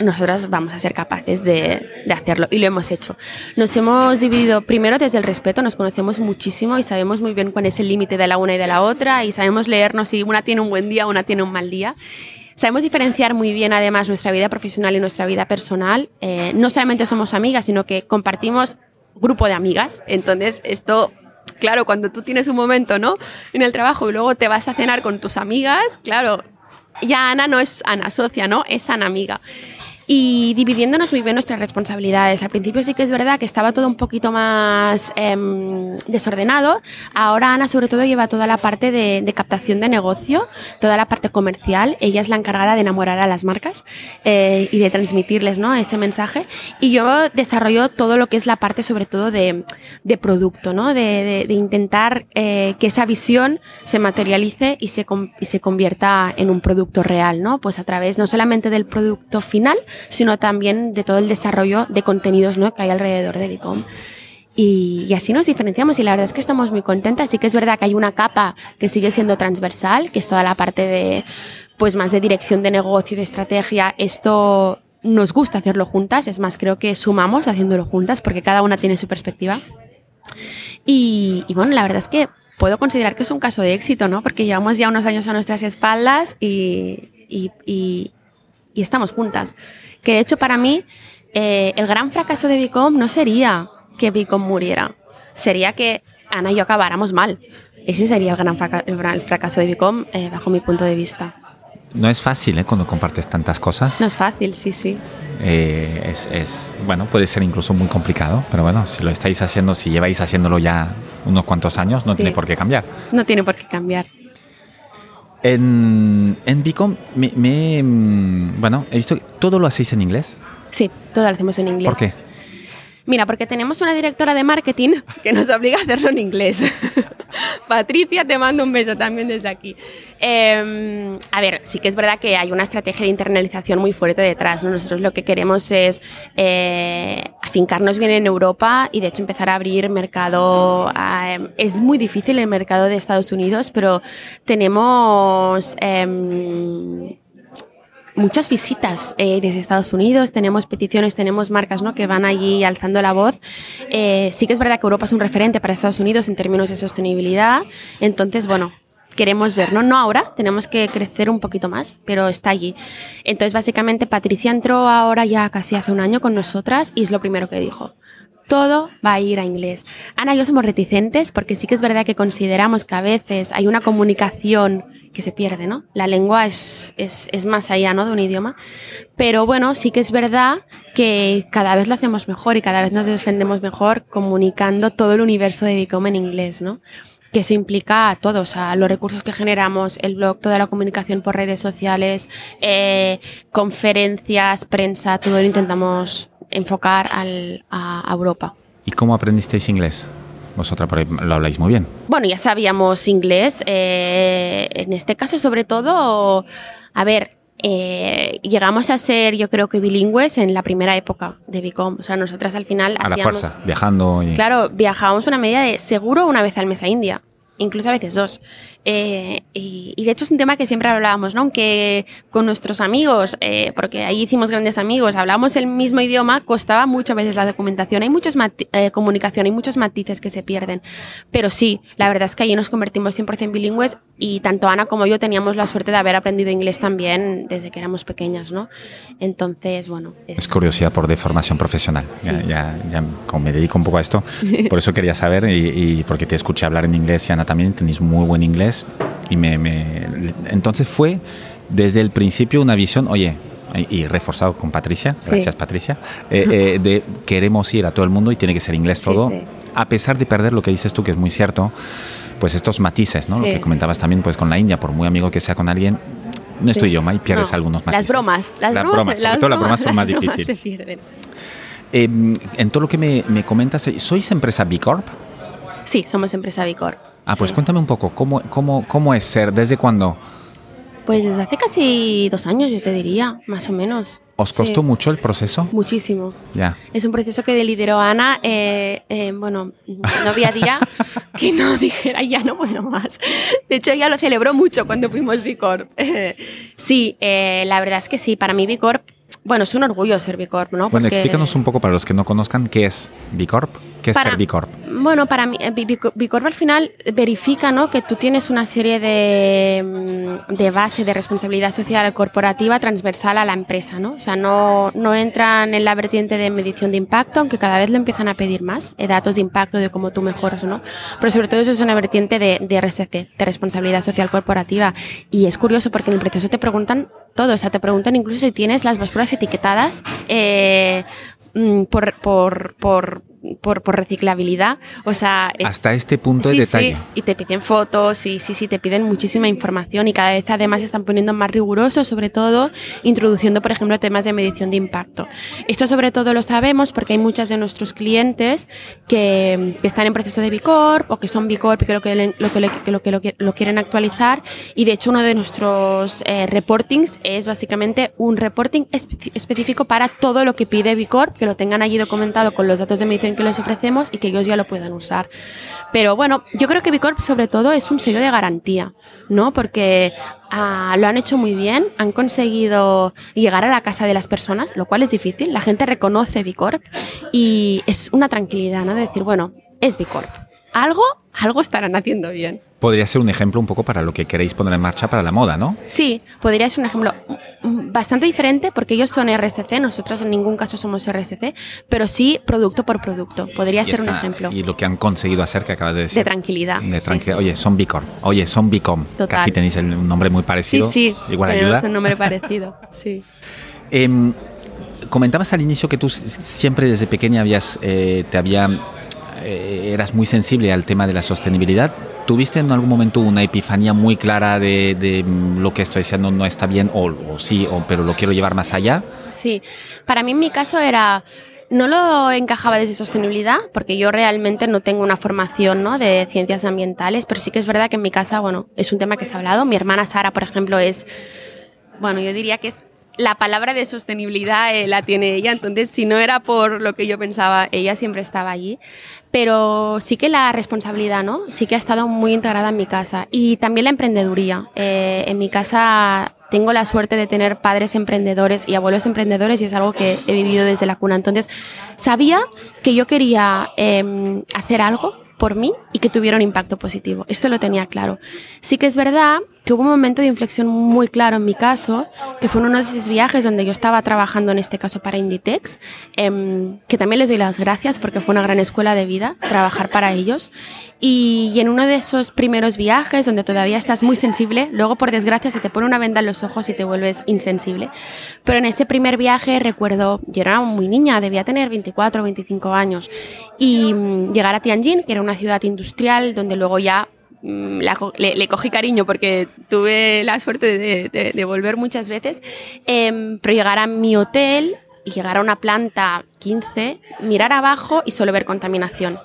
nosotras vamos a ser capaces de, hacerlo y lo hemos hecho. Nos hemos dividido primero desde el respeto, nos conocemos muchísimo y sabemos muy bien cuál es el límite de la una y de la otra y sabemos leernos si una tiene un buen día o una tiene un mal día. Sabemos diferenciar muy bien además nuestra vida profesional y nuestra vida personal. Eh, no solamente somos amigas, sino que compartimos grupo de amigas. Entonces esto claro, cuando tú tienes un momento, ¿no? En el trabajo y luego te vas a cenar con tus amigas, claro, ya Ana no es Ana socia, ¿no? Es Ana amiga. Y dividiéndonos muy bien nuestras responsabilidades. Al principio sí que es verdad que estaba todo un poquito más em, desordenado. Ahora Ana sobre todo lleva toda la parte de, captación de negocio, toda la parte comercial. Ella es la encargada de enamorar a las marcas eh, y de transmitirles ¿no? ese mensaje. Y yo desarrollo todo lo que es la parte sobre todo de, producto, ¿no? de, intentar eh, que esa visión se materialice y se, y se convierta en un producto real, ¿no? pues a través no solamente del producto final, sino también de todo el desarrollo de contenidos ¿no? que hay alrededor de Bicom. Y, así nos diferenciamos y la verdad es que estamos muy contentas. Sí que es verdad que hay una capa que sigue siendo transversal, que es toda la parte de, pues más de dirección de negocio, de estrategia. Esto nos gusta hacerlo juntas, es más, creo que sumamos haciéndolo juntas porque cada una tiene su perspectiva. Y, bueno, la verdad es que puedo considerar que es un caso de éxito, ¿no? Porque llevamos ya unos años a nuestras espaldas y, y estamos juntas. Que de hecho para mí eh, el gran fracaso de Bicom no sería que Bicom muriera, sería que Ana y yo acabáramos mal. Ese sería el gran fracaso de Bicom eh, bajo mi punto de vista. No es fácil ¿eh? cuando compartes tantas cosas. No es fácil, sí, sí. Eh, es, es, bueno, puede ser incluso muy complicado, pero bueno, si lo estáis haciendo, si lleváis haciéndolo ya unos cuantos años, no tiene por qué cambiar. No tiene por qué cambiar. En, en Bicom, me, mm, bueno, he visto que todo lo hacéis en inglés. Sí, todo lo hacemos en inglés. ¿Por qué? Mira, porque tenemos una directora de marketing que nos obliga a hacerlo en inglés. Patricia, te mando un beso también desde aquí. Em, a ver, sí que es verdad que hay una estrategia de internalización muy fuerte detrás. Nosotros lo que queremos es eh, afincarnos bien en Europa y de hecho empezar a abrir mercado. es muy difícil el mercado de Estados Unidos, pero tenemos em, muchas visitas eh, desde Estados Unidos, tenemos peticiones, tenemos marcas ¿no? que van allí alzando la voz. Eh, sí que es verdad que Europa es un referente para Estados Unidos en términos de sostenibilidad, entonces, bueno, queremos ver, ¿no? No ahora, tenemos que crecer un poquito más, pero está allí. Entonces, básicamente, Patricia entró ahora ya casi hace un año con nosotras y es lo primero que dijo. Todo va a ir a inglés. Ana y yo somos reticentes porque sí que es verdad que consideramos que a veces hay una comunicación que se pierde, ¿no? La lengua es, es, es, más allá, ¿no? De un idioma. Pero bueno, sí que es verdad que cada vez lo hacemos mejor y cada vez nos defendemos mejor comunicando todo el universo de Bicom en inglés, ¿no? Que eso implica a todos, a los recursos que generamos, el blog, toda la comunicación por redes sociales, eh, conferencias, prensa, todo lo intentamos enfocar al, a Europa. ¿Y cómo aprendisteis inglés? Vosotras lo habláis muy bien. Bueno, ya sabíamos inglés. Eh, en este caso, sobre todo, a ver, eh, llegamos a ser, yo creo que bilingües en la primera época de Bicom. O sea, nosotras al final. A la fuerza, viajando. Claro, viajábamos una media de seguro una vez al mes a India incluso a veces dos. Eh, y, de hecho es un tema que siempre hablábamos, ¿no? Aunque con nuestros amigos, eh, porque ahí hicimos grandes amigos, hablábamos el mismo idioma, costaba muchas veces la documentación. Hay muchas eh, comunicación, hay muchos matices que se pierden. Pero sí, la verdad es que allí nos convertimos 100% bilingües y tanto Ana como yo teníamos la suerte de haber aprendido inglés también desde que éramos pequeñas, ¿no? Entonces, bueno. Es, curiosidad por de formación profesional. Ya, ya, como me dedico un poco a esto, por eso quería saber y, y porque te escuché hablar en inglés y Ana también, tenéis muy buen inglés y me, entonces fue desde el principio una visión, oye, y reforzado con Patricia, gracias Patricia, eh, eh, de queremos ir a todo el mundo y tiene que ser inglés todo, a pesar de perder lo que dices tú, que es muy cierto, pues estos matices, ¿no? Lo que comentabas también pues con la India, por muy amigo que sea con alguien, no estoy yo, y pierdes algunos matices. Las bromas, las, bromas, sobre todo las bromas son más difíciles. se pierden. Em, en todo lo que me, me comentas, ¿sois empresa B Corp? Sí, somos empresa B Corp. Ah, pues cuéntame un poco, ¿cómo, cómo, cómo es ser? ¿Desde cuándo? Pues desde hace casi dos años, yo te diría, más o menos. ¿Os costó mucho el proceso? Muchísimo. Ya. Es un proceso que lideró Ana. Eh, eh, bueno, no había día que no dijera ya no puedo más. De hecho, ella lo celebró mucho cuando fuimos Bicorp. sí, eh, la verdad es que sí. Para mí Bicorp, bueno, es un orgullo ser Bicorp, ¿no? Bueno, explícanos un poco para los que no conozcan qué es Bicorp. ¿Qué es ser B Corp? Bueno, para mí, eh, B Corp al final verifica ¿no? que tú tienes una serie de, mm, de base de responsabilidad social corporativa transversal a la empresa. ¿no? O sea, no, no entran en la vertiente de medición de impacto, aunque cada vez lo empiezan a pedir más, eh, datos de impacto de cómo tú mejoras o no. Pero sobre todo eso es una vertiente de, de RSC, de responsabilidad social corporativa. Y es curioso porque en el proceso te preguntan todo, o sea, te preguntan incluso si tienes las basuras etiquetadas eh, mm, por, por, por por, por reciclabilidad. O sea, hasta este punto de detalle. Sí, y te piden fotos, y sí, sí, te piden muchísima información y cada vez además se están poniendo más rigurosos, sobre todo introduciendo, por ejemplo, temas de medición de impacto. Esto sobre todo lo sabemos porque hay muchas de nuestros clientes que, que están en proceso de Bicorp o que son Bicorp y que lo que, lo que, lo que, lo que lo quieren actualizar y de hecho uno de nuestros eh, reportings es básicamente un reporting específico para todo lo que pide Bicorp, que lo tengan allí documentado con los datos de medición que les ofrecemos y que ellos ya lo puedan usar. Pero bueno, yo creo que Bicorp sobre todo es un sello de garantía, ¿no? Porque ah, lo han hecho muy bien, han conseguido llegar a la casa de las personas, lo cual es difícil. La gente reconoce Bicorp y es una tranquilidad, ¿no? De decir, bueno, es Bicorp. Algo, algo estarán haciendo bien podría ser un ejemplo un poco para lo que queréis poner en marcha para la moda, ¿no? Sí, podría ser un ejemplo bastante diferente porque ellos son RSC, nosotros en ningún caso somos RSC, pero sí producto por producto. Podría ser un ejemplo. Y lo que han conseguido hacer, que acabas de decir. De tranquilidad. De tranquilidad. Oye, son Bicor. Oye, son Bicom. Casi tenéis un nombre muy parecido. Sí, sí. Igual ayuda. un nombre parecido, sí. Em, comentabas al inicio que tú siempre desde pequeña habías, eh, te había, eh, eras muy sensible al tema de la sostenibilidad. ¿Tuviste en algún momento una epifanía muy clara de, mm, lo que estoy haciendo no está bien o, sí, o, pero lo quiero llevar más allá? Sí, para mí en mi caso era no lo encajaba desde sostenibilidad, porque yo realmente no tengo una formación ¿no? de ciencias ambientales, pero sí que es verdad que en mi casa, bueno, es un tema que se ha hablado. Mi hermana Sara, por ejemplo, es, bueno, yo diría que es la palabra de sostenibilidad eh, la tiene ella, entonces si no era por lo que yo pensaba, ella siempre estaba allí. Pero sí que la responsabilidad, ¿no? Sí que ha estado muy integrada en mi casa. Y también la emprendeduría. Eh, en mi casa tengo la suerte de tener padres emprendedores y abuelos emprendedores y es algo que he vivido desde la cuna. Entonces, sabía que yo quería em, hacer algo por mí y que tuviera un impacto positivo. Esto lo tenía claro. Sí que es verdad que hubo un momento de inflexión muy claro en mi caso, que fue uno de esos viajes donde yo estaba trabajando en este caso para Inditex, em, que también les doy las gracias porque fue una gran escuela de vida trabajar para ellos. Y, en uno de esos primeros viajes donde todavía estás muy sensible, luego por desgracia se te pone una venda en los ojos y te vuelves insensible. Pero en ese primer viaje recuerdo, yo era muy niña, debía tener 24 o 25 años, y mm, llegar a Tianjin, que era una ciudad industrial donde luego ya mm, le, cogí cariño porque tuve la suerte de, volver muchas veces, em, pero llegar a mi hotel y llegar a una planta 15, mirar abajo y solo ver contaminación.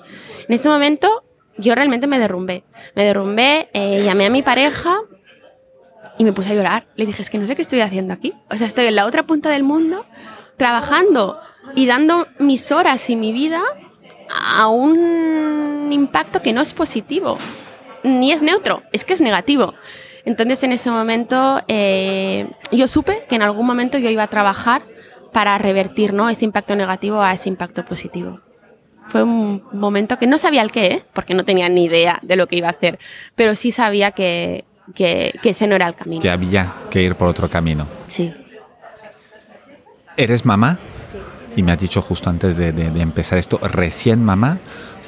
En ese momento yo realmente me derrumbé. Me derrumbé, eh, llamé a mi pareja y me puse a llorar. Le dije, es que no sé qué estoy haciendo aquí. O sea, estoy en la otra punta del mundo trabajando y dando mis horas y mi vida a un impacto que no es positivo, ni es neutro, es que es negativo. Entonces en ese momento eh, yo supe que en algún momento yo iba a trabajar para revertir ¿no? ese impacto negativo a ese impacto positivo fue un momento que no sabía el qué, ¿eh? porque no tenía ni idea de lo que iba a hacer, pero sí sabía que, que, ese no era el camino. Que había que ir por otro camino. Sí. ¿Eres mamá? Sí. Y me has dicho justo antes de, empezar esto, recién mamá.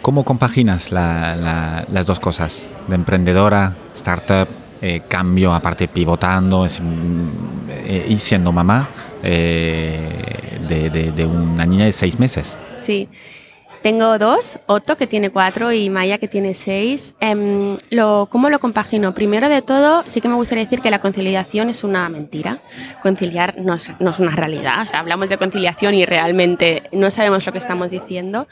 ¿Cómo compaginas las dos cosas? De emprendedora, startup, eh, cambio, aparte pivotando eh, y siendo mamá de, de, una niña de seis meses. Sí. Tengo dos, Otto que tiene cuatro y Maya que tiene seis. Em, lo, ¿Cómo lo compagino? Primero de todo, sí que me gustaría decir que la conciliación es una mentira. Conciliar no es, no es una realidad. O sea, hablamos de conciliación y realmente no sabemos lo que estamos diciendo.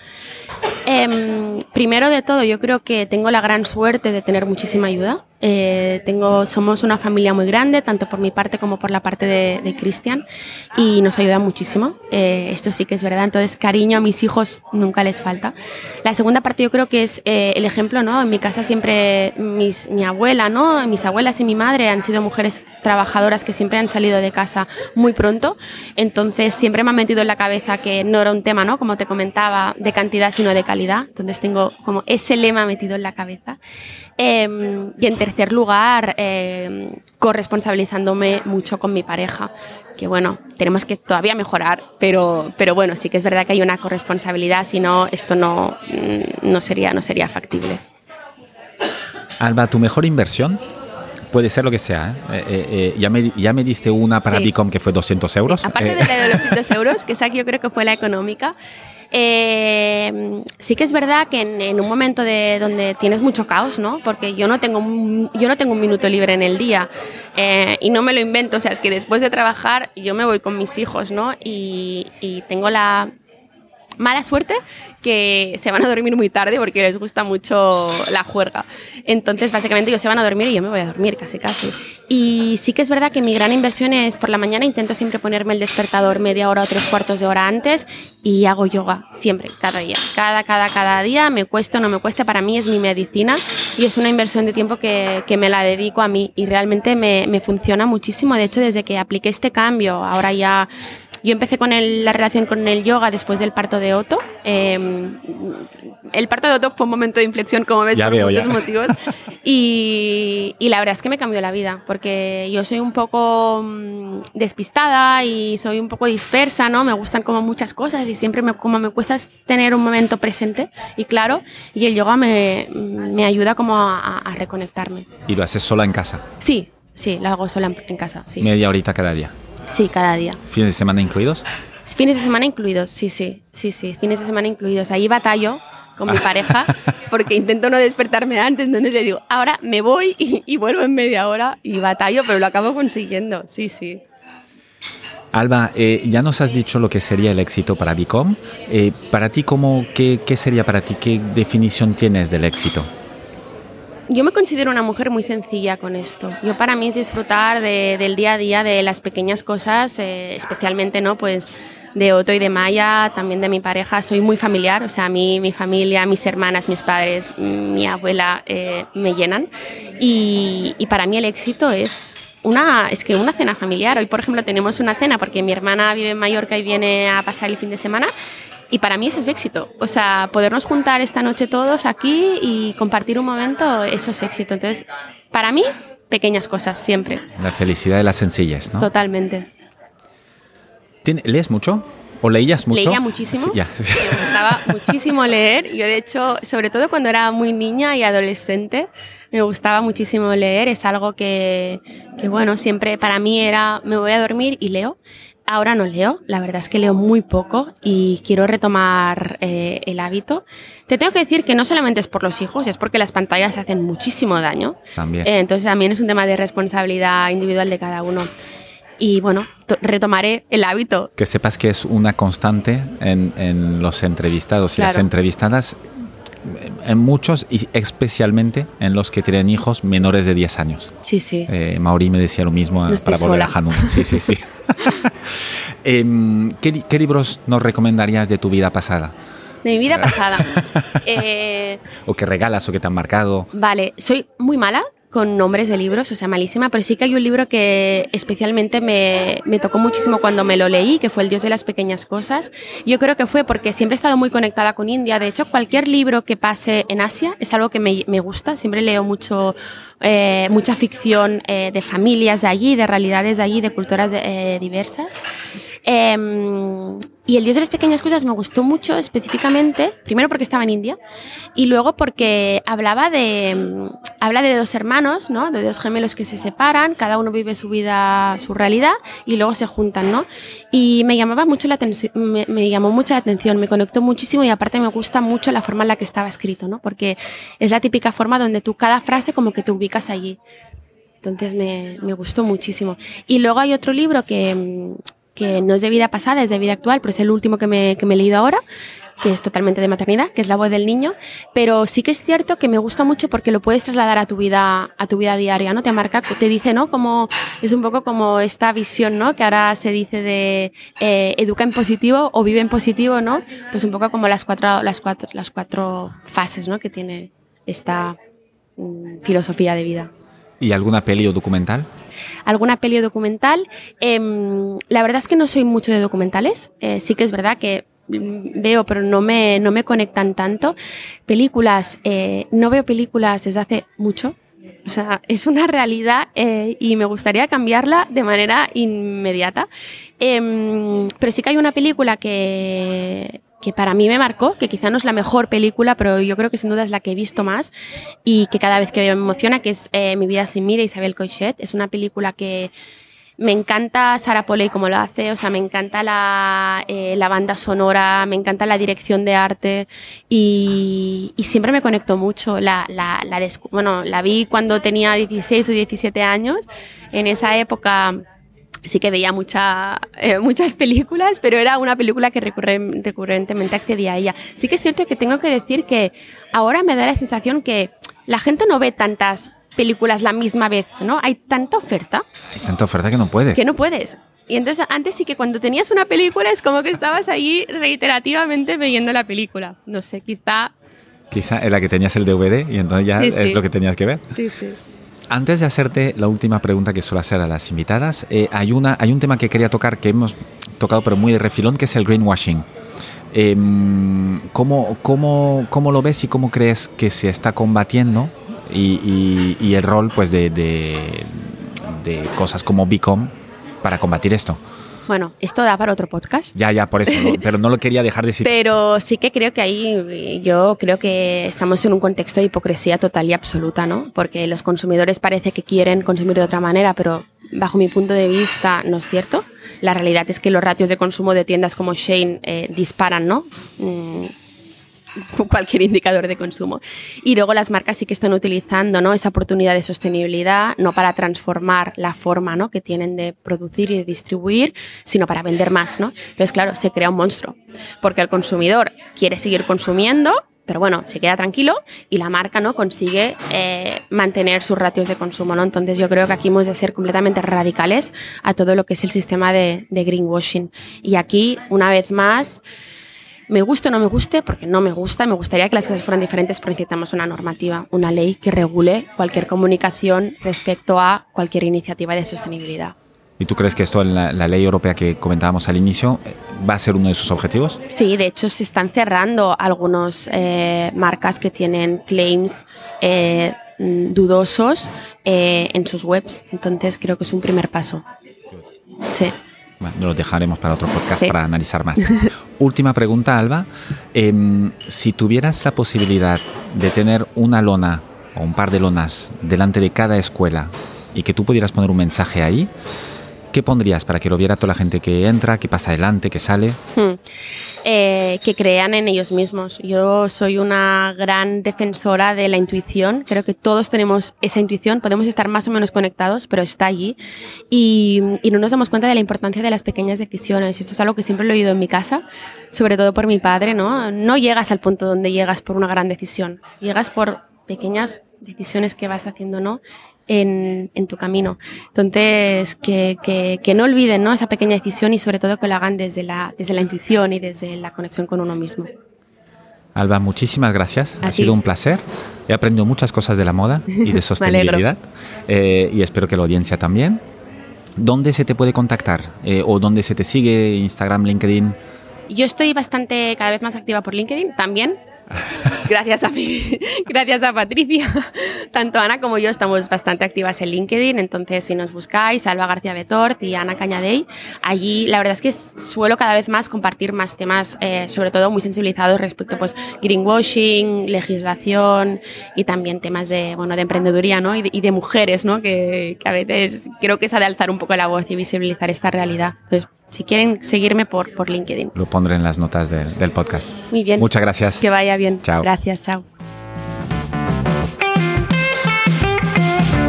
Em, primero de todo, yo creo que tengo la gran suerte de tener muchísima ayuda Eh, tengo, somos una familia muy grande, tanto por mi parte como por la parte de, de Cristian, y nos ayuda muchísimo. Eh, esto sí que es verdad. Entonces, cariño a mis hijos nunca les falta. La segunda parte yo creo que es eh, el ejemplo, ¿no? En mi casa siempre mis, mi abuela, ¿no? Mis abuelas y mi madre han sido mujeres trabajadoras que siempre han salido de casa muy pronto. Entonces, siempre me ha metido en la cabeza que no era un tema, ¿no? Como te comentaba, de cantidad, sino de calidad. Entonces, tengo como ese lema metido en la cabeza. Em, y tercer lugar, em, corresponsabilizándome mucho con mi pareja. Que bueno, tenemos que todavía mejorar, pero, pero bueno, sí que es verdad que hay una corresponsabilidad, si no, esto no, mm, no, sería, no sería factible. Alba, ¿tu mejor inversión? Puede ser lo que sea. ¿eh? Eh, eh, ya, me, ya me diste una para Sí. Bicom que fue 200 euros. Aparte de la de los 200 euros, que esa que yo creo que fue la económica, eh, sí que es verdad que en, un momento de donde tienes mucho caos, ¿no? Porque yo no tengo un, yo no tengo un minuto libre en el día eh, y no me lo invento, o sea, es que después de trabajar yo me voy con mis hijos, ¿no? Y tengo la mala suerte que se van a dormir muy tarde porque les gusta mucho la juerga. Entonces, básicamente, ellos se van a dormir y yo me voy a dormir casi casi. Y sí que es verdad que mi gran inversión es por la mañana intento siempre ponerme el despertador media hora o tres cuartos de hora antes y hago yoga siempre, cada día. Cada, cada, cada día, me cueste o no me cueste, para mí es mi medicina y es una inversión de tiempo que, que me la dedico a mí y realmente me, me funciona muchísimo. De hecho, desde que apliqué este cambio, ahora ya yo empecé con el- la relación con el yoga después del parto de Otto. Eh, el parto de Otto fue un momento de inflexión, como ves, Ya por veo, muchos ya. motivos. Y, y la verdad es que me cambió la vida, porque yo soy un poco mm, despistada y soy un poco dispersa, ¿no? Me gustan como muchas cosas y siempre me, como me cuesta es tener un momento presente y claro, y el yoga me, me ayuda como a, a reconectarme. Y lo haces sola en casa, Sí, sí, lo hago sola en, en casa, sí. media horita cada día. Sí, cada día. ¿Fines de semana incluidos? Fines de semana incluidos, sí, sí, sí, sí, fines de semana incluidos. Ahí batallo con mi pareja porque intento no despertarme antes, entonces le digo, ahora me voy y, y vuelvo en media hora y batallo, pero lo acabo consiguiendo, sí, sí. Alba, eh, ya nos has dicho lo que sería el éxito para Bicom. Eh, para ti, cómo, qué, ¿qué sería para ti? ¿Qué definición tienes del éxito? Yo me considero una mujer muy sencilla con esto. Yo para mí es disfrutar de- del día a día, de las pequeñas cosas, eh, especialmente, ¿no? Pues de Otto y de Maya, también de mi pareja. Soy muy familiar, o sea, a mí, mi familia, mis hermanas, mis padres, mi abuela eh, me llenan. Y, y para mí el éxito es una, es que una cena familiar. Hoy, por ejemplo, tenemos una cena porque mi hermana vive en Mallorca y viene a pasar el fin de semana. Y para mí eso es éxito. O sea, podernos juntar esta noche todos aquí y compartir un momento, eso es éxito. Entonces, para mí, pequeñas cosas, siempre. La felicidad de las sencillas, ¿no? Totalmente. ¿Tien- ¿Lees mucho? ¿O leías mucho? Leía muchísimo. Sí, ya. Me gustaba muchísimo leer. Yo, de hecho, sobre todo cuando era muy niña y adolescente, me gustaba muchísimo leer. Es algo que, que, bueno, siempre para mí era, me voy a dormir y leo. Ahora no leo, la verdad es que leo muy poco y quiero retomar eh, el hábito. Te tengo que decir que no solamente es por los hijos, es porque las pantallas hacen muchísimo daño. También. Eh, entonces también es un tema de responsabilidad individual de cada uno. Y bueno, to- retomaré el hábito. Que sepas que es una constante en, en los entrevistados y las entrevistadas, en muchos y especialmente en los que tienen hijos menores de 10 años. Sí, sí. Eh, Mauri me decía lo mismo No para volver a. Hanun. Sí, sí, sí. Em, ¿qué, li- qué libros nos recomendarías de tu vida pasada? De mi vida pasada. Eh, ¿O que regalas o que te han marcado? vale, soy muy mala con nombres de libros, o sea, malísima, pero sí que hay un libro que especialmente me, me tocó muchísimo cuando me lo leí, que fue El Dios de las Pequeñas Cosas. Yo creo que fue porque siempre he estado muy conectada con India. De hecho, cualquier libro que pase en Asia es algo que me, me gusta. Siempre leo mucho, eh, mucha ficción eh, de familias de allí, de realidades de allí, de culturas eh, diversas. Em, y el Dios de las Pequeñas Cosas me gustó mucho específicamente, primero porque estaba en India y luego porque hablaba de, mm, habla de dos hermanos, ¿no? de dos gemelos que se separan, cada uno vive su vida, su realidad y luego se juntan. ¿no? Y me llamaba mucho la me, me llamó mucho la atención, me conectó muchísimo y aparte me gusta mucho la forma en la que estaba escrito, ¿no? porque es la típica forma donde tú cada frase como que te ubicas allí. Entonces me, me gustó muchísimo. Y luego hay otro libro que, mm, que no es de vida pasada, es de vida actual, pero es el último que me, que me he leído ahora, que es totalmente de maternidad, que es la voz del niño, pero sí que es cierto que me gusta mucho porque lo puedes trasladar a tu vida, a tu vida diaria, ¿no? Te marca, te dice, ¿no? Como, es un poco como esta visión, ¿no? Que ahora se dice de eh, educa en positivo o vive en positivo, ¿no? Pues un poco como las cuatro, las cuatro, las cuatro fases, ¿no? Que tiene esta mm, filosofía de vida. ¿Y alguna peli o documental? alguna peli o documental. Em, la verdad es que no soy mucho de documentales. Eh, sí que es verdad que mm, veo, pero no me, no me conectan tanto. Películas, eh, no veo películas desde hace mucho. O sea, es una realidad eh, y me gustaría cambiarla de manera inmediata. Em, pero sí que hay una película que, que para mí me marcó, que quizá no es la mejor película, pero yo creo que sin duda es la que he visto más y que cada vez que veo me emociona, que es eh, Mi vida sin mí de Isabel Coixet. Es una película que me encanta Sara Polley como lo hace, o sea, me encanta la, eh, la banda sonora, me encanta la dirección de arte y, y siempre me conecto mucho. La, la, bueno, la vi cuando tenía 16 o 17 años, en esa época sí que veía mucha, eh, muchas películas, pero era una película que recurrentemente accedía a ella. Sí que es cierto que tengo que decir que ahora me da la sensación que la gente no ve tantas películas la misma vez, ¿no? Hay tanta oferta. Hay tanta oferta que no puedes. Que no puedes. Y entonces antes sí que cuando tenías una película es como que estabas ahí reiterativamente viendo la película. No sé, quizá... Quizá en la que tenías el DVD y entonces ya es lo que tenías que ver. Sí, sí. Antes de hacerte la última pregunta que suelo hacer a las invitadas, eh, hay, una, hay un tema que quería tocar que hemos tocado pero muy de refilón, que es el greenwashing. Em, ¿cómo, cómo, cómo, lo ves y cómo crees que se está combatiendo? Y, el rol pues, de, de, de cosas como Bicom para combatir esto. Bueno, esto da para otro podcast. Ya, ya, por eso, pero no lo quería dejar de decir. Pero sí que creo que ahí yo creo que estamos en un contexto de hipocresía total y absoluta, ¿no? Porque los consumidores parece que quieren consumir de otra manera, pero bajo mi punto de vista no es cierto. La realidad es que los ratios de consumo de tiendas como Shane eh, disparan, ¿no? Mm, cualquier indicador de consumo. Y luego las marcas sí que están utilizando ¿no? esa oportunidad de sostenibilidad, no para transformar la forma ¿no? que tienen de producir y de distribuir, sino para vender más. ¿no? Entonces, claro, se crea un monstruo, porque el consumidor quiere seguir consumiendo, pero bueno, se queda tranquilo y la marca no consigue eh, mantener sus ratios de consumo. ¿no? Entonces yo creo que aquí hemos de ser completamente radicales a todo lo que es el sistema de, de greenwashing. Y aquí, una vez más, me guste o no me guste, porque no me gusta, me gustaría que las cosas fueran diferentes, pero necesitamos una normativa, una ley que regule cualquier comunicación respecto a cualquier iniciativa de sostenibilidad. ¿Y tú crees que esto, la, la ley europea que comentábamos al inicio, va a ser uno de sus objetivos? Sí, de hecho se están cerrando algunas eh, marcas que tienen claims eh, dudosos eh, en sus webs. Entonces creo que es un primer paso. Sí. Bueno, lo dejaremos para otro podcast para analizar más. Última pregunta, Alba. Em, si tuvieras la posibilidad de tener una lona o un par de lonas delante de cada escuela y que tú pudieras poner un mensaje ahí, ¿qué pondrías para que lo viera toda la gente que entra, que pasa adelante, que sale? Hmm. Eh, que crean en ellos mismos. Yo soy una gran defensora de la intuición. Creo que todos tenemos esa intuición. Podemos estar más o menos conectados, pero está allí. Y, y no nos damos cuenta de la importancia de las pequeñas decisiones. Esto es algo que siempre lo he oído en mi casa, sobre todo por mi padre. No, no llegas al punto donde llegas por una gran decisión. Llegas por pequeñas decisiones que vas haciendo, ¿no? En, tu camino. Entonces, que, no olviden ¿no? esa pequeña decisión y sobre todo que lo hagan desde la, desde la intuición y desde la conexión con uno mismo. Alba, muchísimas gracias. ha sido un placer. He aprendido muchas cosas de la moda y de sostenibilidad eh, y espero que la audiencia también. ¿Dónde se te puede contactar eh, o dónde se te sigue Instagram, LinkedIn? Yo estoy bastante cada vez más activa por LinkedIn también. Gracias a mí, gracias a Patricia. Tanto Ana como yo estamos bastante activas en LinkedIn, entonces si nos buscáis, Alba García Betort y Ana Cañadey, allí la verdad es que suelo cada vez más compartir más temas, eh, sobre todo muy sensibilizados respecto pues greenwashing, legislación y también temas de, bueno, de emprendeduría ¿no? y, de, mujeres, ¿no? Que, que, a veces creo que es de alzar un poco la voz y visibilizar esta realidad. Entonces, si quieren seguirme por, por LinkedIn. Lo pondré en las notas del podcast. Muy bien. Muchas gracias. Que vaya bien. Chao. Gracias, chao.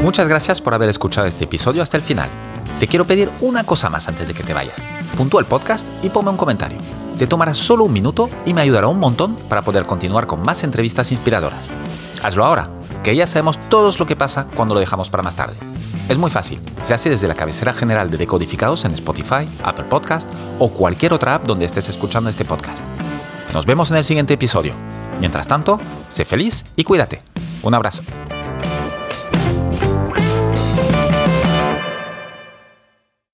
Muchas gracias por haber escuchado este episodio hasta el final. Te quiero pedir una cosa más antes de que te vayas. Puntúa el podcast y ponme un comentario. Te tomará solo un minuto y me ayudará un montón para poder continuar con más entrevistas inspiradoras. Hazlo ahora, que ya sabemos todos lo que pasa cuando lo dejamos para más tarde. Es muy fácil, se hace desde la cabecera general de Decodificados en Spotify, Apple Podcast o cualquier otra app donde estés escuchando este podcast. Nos vemos en el siguiente episodio. Mientras tanto, sé feliz y cuídate. Un abrazo.